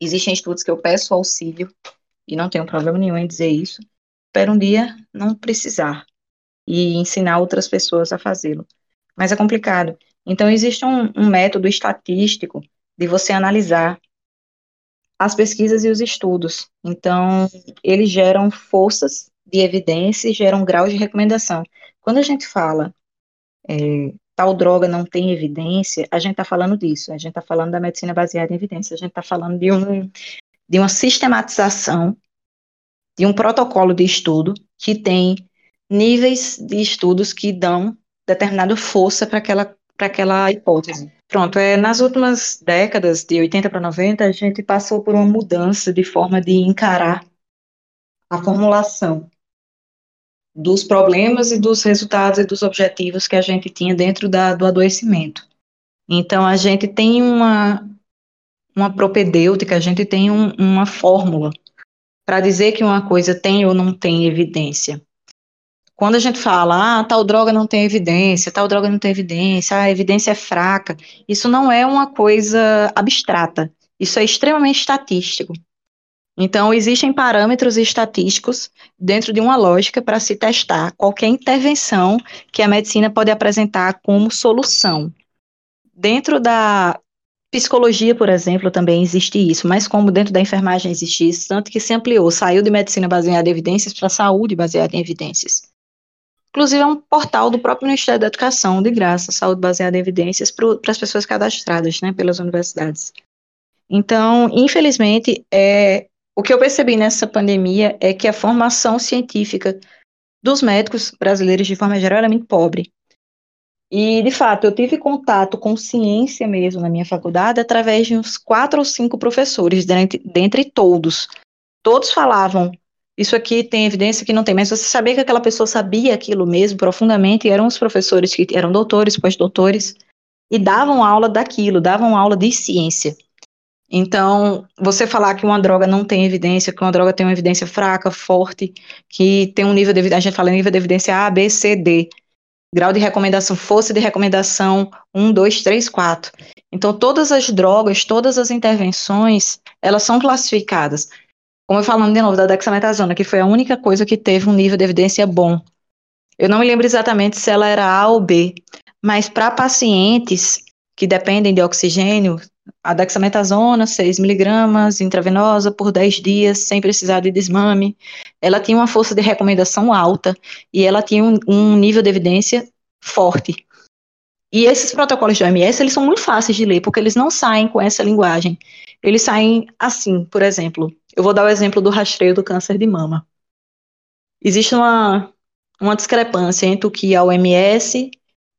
Existem estudos que eu peço auxílio, e não tenho problema nenhum em dizer isso, para um dia não precisar e ensinar outras pessoas a fazê-lo. Mas é complicado. Então, existe um, um método estatístico de você analisar as pesquisas e os estudos. Então, eles geram forças de evidência e geram graus de recomendação. Quando a gente fala é, tal droga não tem evidência, a gente está falando disso, a gente está falando da medicina baseada em evidência, a gente está falando de, um, de uma sistematização, de um protocolo de estudo que tem níveis de estudos que dão determinada força para aquela, aquela hipótese. Pronto, é, nas últimas décadas, de 80 para 90, a gente passou por uma mudança de forma de encarar a formulação dos problemas e dos resultados e dos objetivos que a gente tinha dentro da, do adoecimento. Então, a gente tem uma, uma propedêutica, a gente tem um, uma fórmula para dizer que uma coisa tem ou não tem evidência. Quando a gente fala, ah, tal droga não tem evidência, tal droga não tem evidência, a evidência é fraca, isso não é uma coisa abstrata, isso é extremamente estatístico. Então, existem parâmetros estatísticos dentro de uma lógica para se testar qualquer intervenção que a medicina pode apresentar como solução. Dentro da psicologia, por exemplo, também existe isso, mas como dentro da enfermagem existe isso, tanto que se ampliou, saiu de medicina baseada em evidências para saúde baseada em evidências. Inclusive, é um portal do próprio Ministério da Educação, de graça, saúde baseada em evidências, para as pessoas cadastradas né, pelas universidades. Então, infelizmente, é, o que eu percebi nessa pandemia é que a formação científica dos médicos brasileiros, de forma geral, é muito pobre. E, de fato, eu tive contato com ciência mesmo na minha faculdade através de uns quatro ou cinco professores, dentre, dentre todos. Todos falavam, isso aqui tem evidência que não tem, mas você sabia que aquela pessoa sabia aquilo mesmo profundamente, eram os professores que eram doutores, pós-doutores, e davam aula daquilo, davam aula de ciência. Então, você falar que uma droga não tem evidência, que uma droga tem uma evidência fraca, forte, que tem um nível de evidência, a gente fala nível de evidência A, B, C, D, grau de recomendação, força de recomendação 1, 2, 3, 4. Então, todas as drogas, todas as intervenções, elas são classificadas. Como eu falando de novo da dexametasona, que foi a única coisa que teve um nível de evidência bom. Eu não me lembro exatamente se ela era A ou B, mas para pacientes que dependem de oxigênio, a dexametasona, 6 miligramas, intravenosa por 10 dias, sem precisar de desmame. Ela tinha uma força de recomendação alta e ela tinha um, um nível de evidência forte. E esses protocolos de OMS, eles são muito fáceis de ler, porque eles não saem com essa linguagem. Eles saem assim, por exemplo. Eu vou dar o exemplo do rastreio do câncer de mama. Existe uma, uma discrepância entre o que a OMS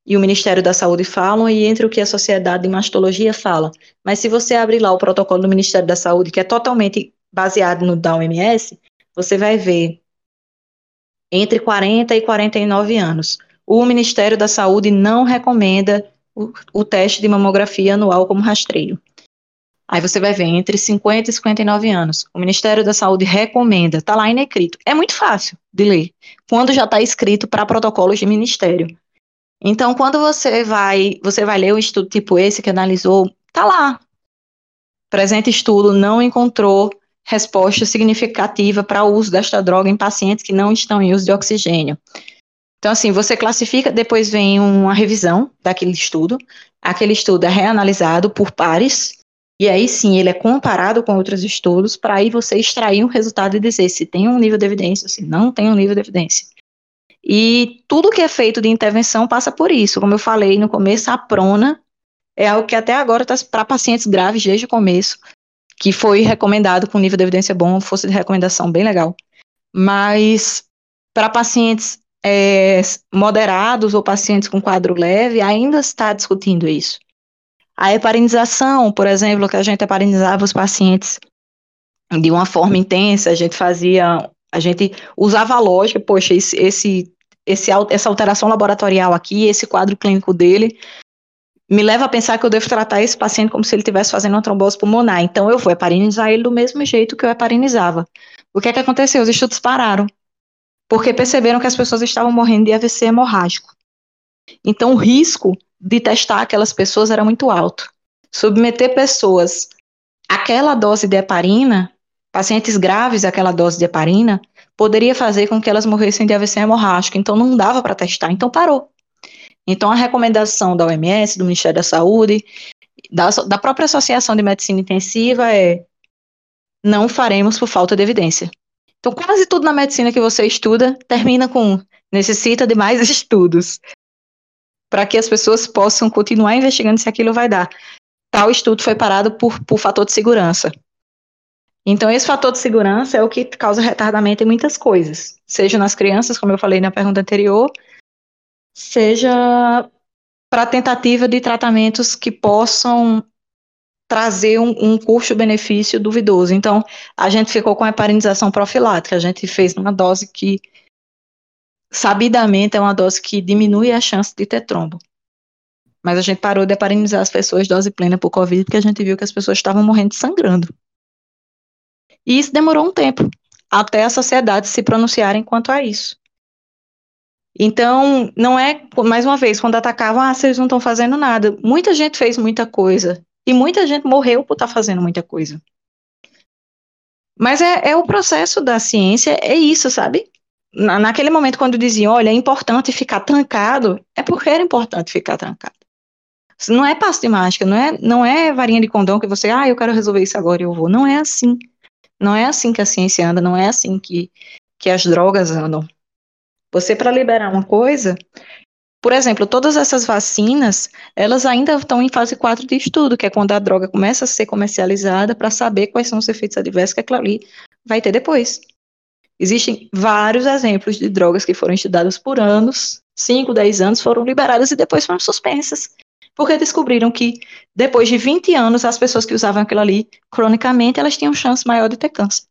e o Ministério da Saúde falam e entre o que a Sociedade de Mastologia fala. Mas se você abrir lá o protocolo do Ministério da Saúde, que é totalmente baseado no da OMS, você vai ver entre 40 e 49 anos. O Ministério da Saúde não recomenda o, o teste de mamografia anual como rastreio. Aí você vai ver entre 50 e 59 anos. O Ministério da Saúde recomenda, está lá escrito. É muito fácil de ler, quando já está escrito para protocolos de ministério. Então, quando você vai, você vai ler um estudo tipo esse que analisou, tá lá. Presente estudo não encontrou resposta significativa para o uso desta droga em pacientes que não estão em uso de oxigênio. Então, assim, você classifica, depois vem uma revisão daquele estudo, aquele estudo é reanalisado por pares, e aí sim ele é comparado com outros estudos, para aí você extrair um resultado e dizer se tem um nível de evidência, se não tem um nível de evidência. E tudo que é feito de intervenção passa por isso. Como eu falei no começo, a prona é algo que até agora está para pacientes graves desde o começo, que foi recomendado com nível de evidência bom, força de recomendação bem legal. Mas para pacientes é, moderados ou pacientes com quadro leve, ainda está discutindo isso. A heparinização, por exemplo, que a gente heparinizava os pacientes de uma forma intensa, a gente fazia, a gente usava a lógica, poxa, esse, esse esse, essa alteração laboratorial aqui, esse quadro clínico dele, me leva a pensar que eu devo tratar esse paciente como se ele estivesse fazendo uma trombose pulmonar. Então, eu vou heparinizar ele do mesmo jeito que eu heparinizava. O que é que aconteceu? Os estudos pararam. Porque perceberam que as pessoas estavam morrendo de AVC hemorrágico. Então, o risco de testar aquelas pessoas era muito alto. Submeter pessoas àquela dose de heparina, pacientes graves àquela dose de heparina, poderia fazer com que elas morressem de AVC hemorrágico, então não dava para testar, então parou. Então a recomendação da OMS, do Ministério da Saúde, da, da própria Associação de Medicina Intensiva é não faremos por falta de evidência. Então quase tudo na medicina que você estuda termina com necessita de mais *laughs* estudos para que as pessoas possam continuar investigando se aquilo vai dar. Tal estudo foi parado por, por fator de segurança. Então, esse fator de segurança é o que causa retardamento em muitas coisas, seja nas crianças, como eu falei na pergunta anterior, seja para tentativa de tratamentos que possam trazer um, um custo-benefício duvidoso. Então, a gente ficou com a heparinização profilática, a gente fez uma dose que, sabidamente, é uma dose que diminui a chance de ter trombo. Mas a gente parou de heparinizar as pessoas dose plena por Covid, porque a gente viu que as pessoas estavam morrendo sangrando. E isso demorou um tempo, até a sociedade se pronunciarem quanto a isso. Então, não é, mais uma vez, quando atacavam, ah, vocês não estão fazendo nada. Muita gente fez muita coisa. E muita gente morreu por estar tá fazendo muita coisa. Mas é, é, o processo da ciência, é isso, sabe? Na, naquele momento, quando diziam, olha, é importante ficar trancado, é porque era importante ficar trancado. Não é passo de mágica, não é, não é varinha de condão que você, ah, eu quero resolver isso agora e eu vou. Não é assim. Não é assim que a ciência anda, não é assim que, que as drogas andam. Você, para liberar uma coisa, por exemplo, todas essas vacinas, elas ainda estão em fase 4 de estudo, que é quando a droga começa a ser comercializada para saber quais são os efeitos adversos que aquilo ali vai ter depois. Existem vários exemplos de drogas que foram estudadas por anos, 5, 10 anos, foram liberadas e depois foram suspensas. Porque descobriram que, depois de 20 anos, as pessoas que usavam aquilo ali cronicamente, elas tinham chance maior de ter câncer.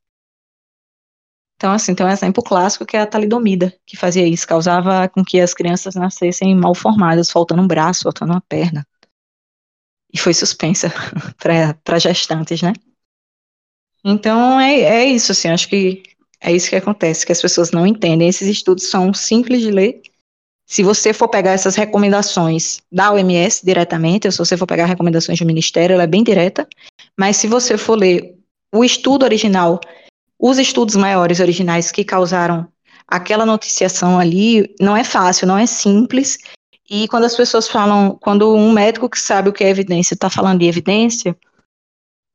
Então, assim, tem um exemplo clássico que é a talidomida, que fazia isso, causava com que as crianças nascessem mal formadas, faltando um braço, faltando uma perna. E foi suspensa *laughs* para gestantes, né? Então, é, é isso, assim, acho que é isso que acontece, que as pessoas não entendem. Esses estudos são simples de ler. Se você for pegar essas recomendações da OMS diretamente, ou se você for pegar recomendações do Ministério, ela é bem direta. Mas se você for ler o estudo original os estudos maiores originais que causaram aquela noticiação ali não é fácil, não é simples. E quando as pessoas falam, quando um médico que sabe o que é evidência está falando de evidência,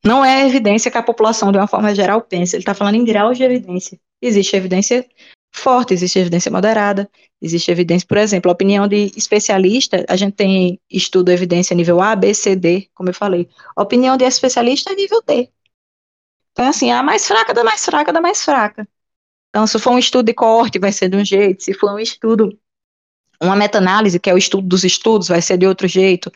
não é evidência que a população, de uma forma geral, pensa. Ele está falando em graus de evidência. Existe evidência forte, existe evidência moderada, existe evidência, por exemplo, a opinião de especialista, a gente tem estudo evidência nível A, B, C, D, como eu falei. A opinião de especialista é nível D. Então, assim, a mais fraca da mais fraca da mais fraca. Então, se for um estudo de corte, vai ser de um jeito. Se for um estudo, uma meta-análise, que é o estudo dos estudos, vai ser de outro jeito.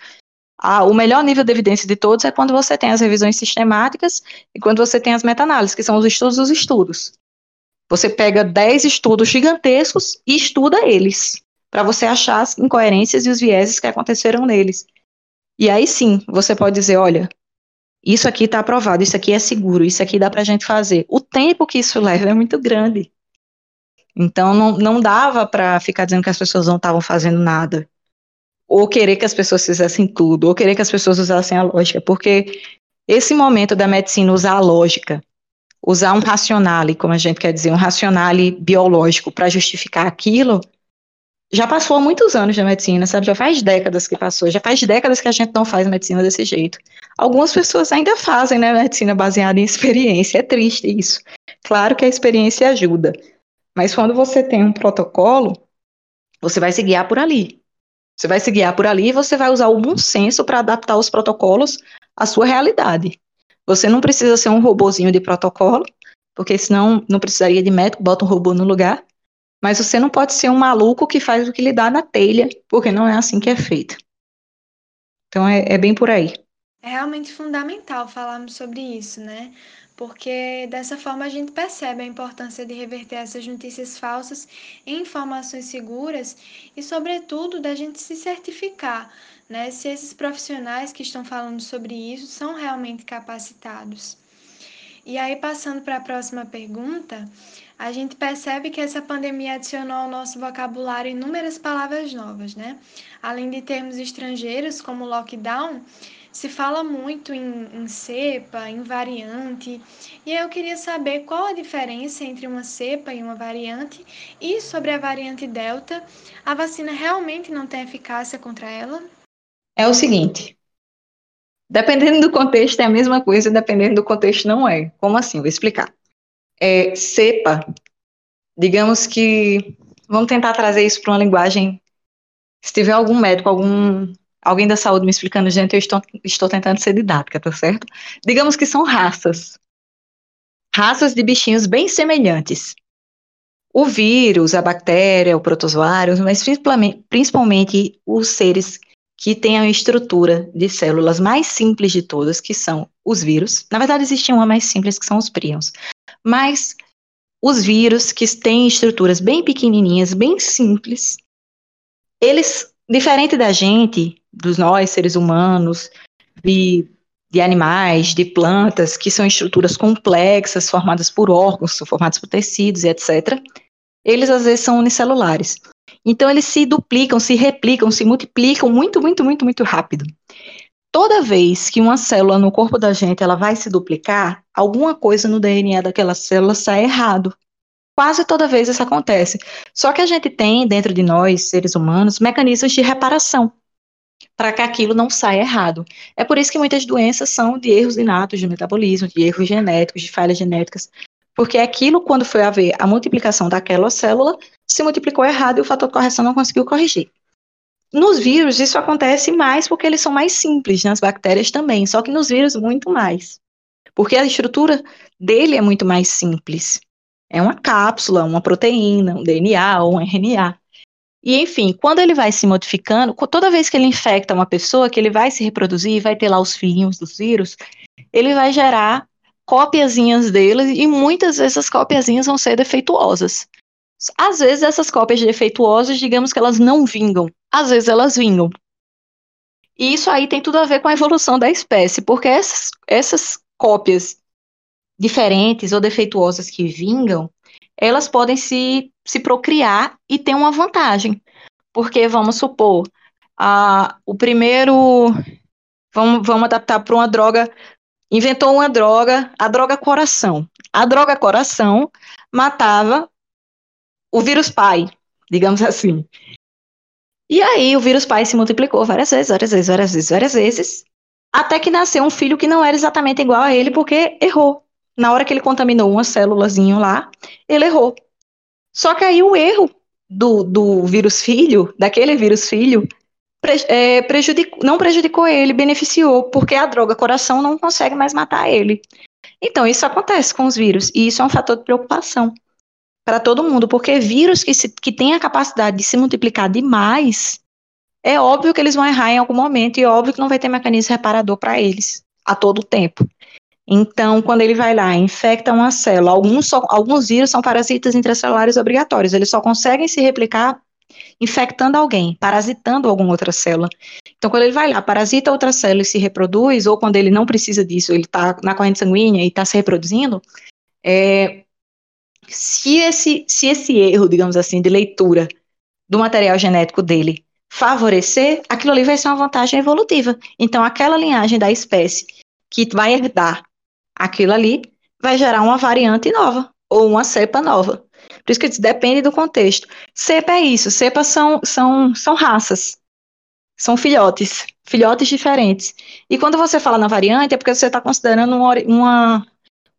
Ah, o melhor nível de evidência de todos é quando você tem as revisões sistemáticas e quando você tem as meta-análises, que são os estudos dos estudos. Você pega 10 estudos gigantescos e estuda eles, para você achar as incoerências e os vieses que aconteceram neles. E aí sim, você pode dizer, olha, isso aqui está aprovado, isso aqui é seguro, isso aqui dá para a gente fazer. O tempo que isso leva é muito grande. Então, não, não dava para ficar dizendo que as pessoas não estavam fazendo nada. Ou querer que as pessoas fizessem tudo, ou querer que as pessoas usassem a lógica, porque esse momento da medicina usar a lógica, usar um racionale, como a gente quer dizer, um racionale biológico para justificar aquilo, já passou muitos anos da medicina, sabe? Já faz décadas que passou, já faz décadas que a gente não faz medicina desse jeito. Algumas pessoas ainda fazem, né, medicina baseada em experiência, é triste isso. Claro que a experiência ajuda, mas quando você tem um protocolo, você vai se guiar por ali. Você vai se guiar por ali e você vai usar o bom senso para adaptar os protocolos à sua realidade. Você não precisa ser um robozinho de protocolo, porque senão não precisaria de médico, bota um robô no lugar. Mas você não pode ser um maluco que faz o que lhe dá na telha, porque não é assim que é feito. Então é, é bem por aí. É realmente fundamental falarmos sobre isso, né? Porque dessa forma a gente percebe a importância de reverter essas notícias falsas em informações seguras e, sobretudo, da gente se certificar, né? Se esses profissionais que estão falando sobre isso são realmente capacitados. E aí, passando para a próxima pergunta, a gente percebe que essa pandemia adicionou ao nosso vocabulário inúmeras palavras novas, né? Além de termos estrangeiros como lockdown, se fala muito em, em cepa, em variante, e eu queria saber qual a diferença entre uma cepa e uma variante, e sobre a variante Delta, a vacina realmente não tem eficácia contra ela? É o seguinte, dependendo do contexto é a mesma coisa, dependendo do contexto não é. Como assim? Vou explicar é, cepa, digamos que, vamos tentar trazer isso para uma linguagem, se tiver algum médico, algum, alguém da saúde me explicando, gente, eu estou, estou tentando ser didática, tá certo? Digamos que são raças, raças de bichinhos bem semelhantes. O vírus, a bactéria, o protozoário, mas principalmente, os seres que têm a estrutura de células mais simples de todas, que são os vírus. Na verdade, existe uma mais simples, que são os prions. Mas os vírus, que têm estruturas bem pequenininhas, bem simples, eles, diferente da gente, dos nós, seres humanos, de de animais, de plantas, que são estruturas complexas, formadas por órgãos, formadas por tecidos e etc., eles às vezes são unicelulares. Então, eles se duplicam, se replicam, se multiplicam muito, muito, muito, muito rápido. Toda vez que uma célula no corpo da gente ela vai se duplicar, alguma coisa no DNA daquela célula sai errado. Quase toda vez isso acontece. Só que a gente tem dentro de nós, seres humanos, mecanismos de reparação para que aquilo não saia errado. É por isso que muitas doenças são de erros inatos de metabolismo, de erros genéticos, de falhas genéticas, porque aquilo, quando foi haver a multiplicação daquela célula, se multiplicou errado e o fator de correção não conseguiu corrigir. Nos vírus, isso acontece mais porque eles são mais simples, nas bactérias também, só que nos vírus, muito mais. Porque a estrutura dele é muito mais simples. É uma cápsula, uma proteína, um DNA ou um RNA. E, enfim, quando ele vai se modificando, toda vez que ele infecta uma pessoa, que ele vai se reproduzir, vai ter lá os filhinhos dos vírus, ele vai gerar cópiazinhas dele e muitas vezes as cópiazinhas vão ser defeituosas. Às vezes essas cópias defeituosas, digamos que elas não vingam, às vezes elas vingam. E isso aí tem tudo a ver com a evolução da espécie, porque essas, essas cópias diferentes ou defeituosas que vingam, elas podem se, se procriar e ter uma vantagem. Porque, vamos supor, a, o primeiro. Vamos, vamos adaptar para uma droga. Inventou uma droga, a droga coração. A droga coração matava o vírus pai, digamos assim. E aí o vírus pai se multiplicou várias vezes, várias vezes, várias vezes, várias vezes, até que nasceu um filho que não era exatamente igual a ele porque errou na hora que ele contaminou uma célulazinha lá, ele errou. Só que aí o erro do, do vírus filho, daquele vírus filho, pre, é, prejudicou, não prejudicou ele, beneficiou, porque a droga coração não consegue mais matar ele. Então, isso acontece com os vírus, e isso é um fator de preocupação para todo mundo, porque vírus que, se, que têm a capacidade de se multiplicar demais, é óbvio que eles vão errar em algum momento, e é óbvio que não vai ter mecanismo reparador para eles a todo tempo. Então, quando ele vai lá, infecta uma célula, alguns, só, alguns vírus são parasitas intracelulares obrigatórios, eles só conseguem se replicar infectando alguém, parasitando alguma outra célula. Então, quando ele vai lá, parasita outra célula e se reproduz, ou quando ele não precisa disso, ele está na corrente sanguínea e está se reproduzindo, é, se, esse, se esse erro, digamos assim, de leitura do material genético dele favorecer, aquilo ali vai ser uma vantagem evolutiva. Então, aquela linhagem da espécie que vai herdar aquilo ali vai gerar uma variante nova ou uma cepa nova. Por isso que depende do contexto. Cepa é isso, cepas são, são, são raças, são filhotes, filhotes diferentes. E quando você fala na variante, é porque você está considerando uma, uma,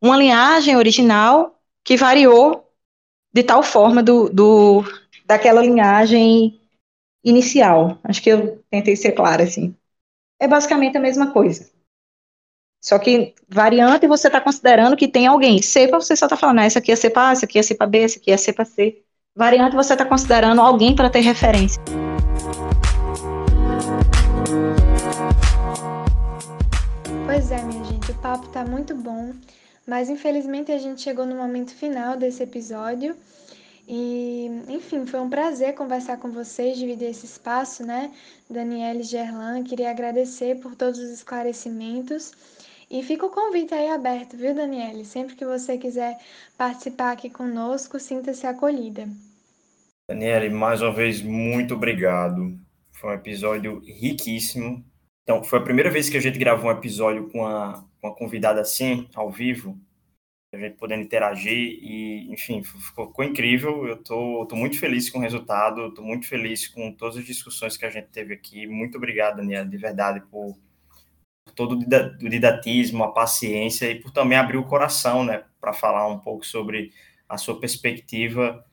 uma linhagem original que variou de tal forma do, do, daquela linhagem inicial. Acho que eu tentei ser clara, assim. É basicamente a mesma coisa. Só que variante você está considerando que tem alguém. Cepa você só está falando, ah, essa aqui é cepa A, essa aqui é cepa B, essa aqui é cepa C. Variante você está considerando alguém para ter referência. Pois é, minha gente, o papo está muito bom, mas infelizmente a gente chegou no momento final desse episódio. E, enfim, foi um prazer conversar com vocês, dividir esse espaço, né? Daniela e Gerlan, queria agradecer por todos os esclarecimentos e fica o convite aí aberto, viu, Daniele? Sempre que você quiser participar aqui conosco, sinta-se acolhida. Daniele, mais uma vez, muito obrigado. Foi um episódio riquíssimo. Então, foi a primeira vez que a gente gravou um episódio com com uma convidada assim, ao vivo, a gente podendo interagir e, enfim, ficou, ficou incrível. Eu tô, tô muito feliz com o resultado, tô muito feliz com todas as discussões que a gente teve aqui. Muito obrigado, Daniela, de verdade, por todo o didatismo, a paciência e por também abrir o coração, né, para falar um pouco sobre a sua perspectiva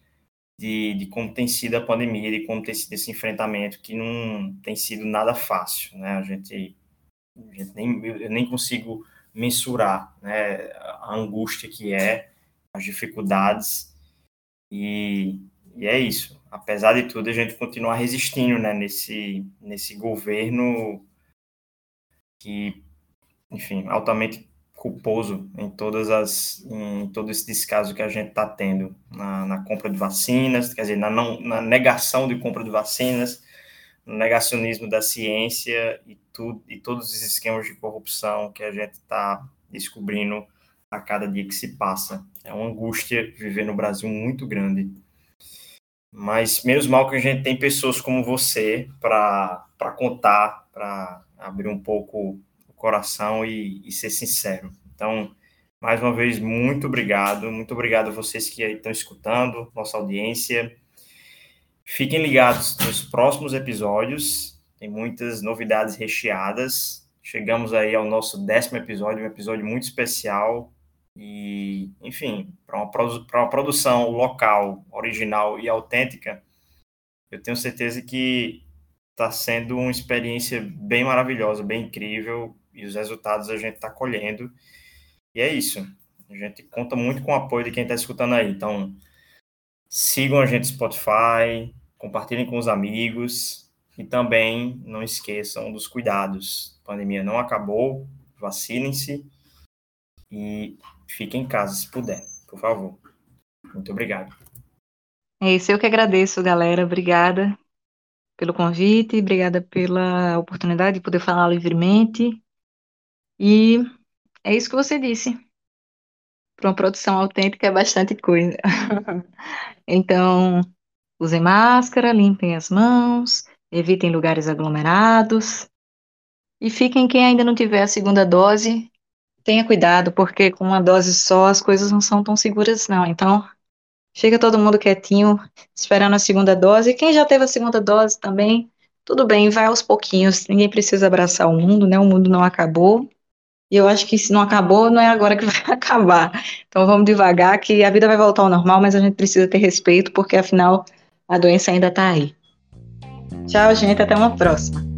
de, de, como tem sido a pandemia, de como tem sido esse enfrentamento, que não tem sido nada fácil, né, a gente, a gente nem, eu nem consigo mensurar, né, a angústia que é, as dificuldades, e, e é isso, apesar de tudo, a gente continua resistindo, né, nesse, nesse governo que, enfim, altamente culposo em todas as em todo esse descaso que a gente está tendo na, na, compra de vacinas, quer dizer, na, não, na negação de compra de vacinas, no negacionismo da ciência e tudo, e todos os esquemas de corrupção que a gente está descobrindo a cada dia que se passa. É uma angústia viver no Brasil muito grande. Mas menos mal que a gente tem pessoas como você para contar, para abrir um pouco o coração e, e, ser sincero. Então, mais uma vez, muito obrigado. Muito obrigado a vocês que estão escutando, nossa audiência. Fiquem ligados nos próximos episódios. Tem muitas novidades recheadas. Chegamos aí ao nosso décimo episódio, um episódio muito especial e, enfim, para uma, uma produção local, original e autêntica, eu tenho certeza que está sendo uma experiência bem maravilhosa, bem incrível, e os resultados a gente está colhendo. E é isso. A gente conta muito com o apoio de quem está escutando aí. Então, sigam a gente no Spotify, compartilhem com os amigos e também não esqueçam dos cuidados. A pandemia não acabou, vacinem-se e fiquem em casa se puder, por favor. Muito obrigado. É isso, eu que agradeço, galera. Obrigada pelo convite, obrigada pela oportunidade de poder falar livremente. E é isso que você disse. Para uma produção autêntica é bastante coisa. *laughs* então, usem máscara, limpem as mãos, evitem lugares aglomerados. E fiquem quem ainda não tiver a segunda dose, tenha cuidado, porque com uma dose só as coisas não são tão seguras, não. Então, fica todo mundo quietinho, esperando a segunda dose. E quem já teve a segunda dose também, tudo bem, vai aos pouquinhos. Ninguém precisa abraçar o mundo, né? O mundo não acabou. E eu acho que se não acabou, não é agora que *laughs* vai acabar. Então vamos devagar, que a vida vai voltar ao normal, mas a gente precisa ter respeito, porque afinal a doença ainda está aí. Tchau, gente, até uma próxima.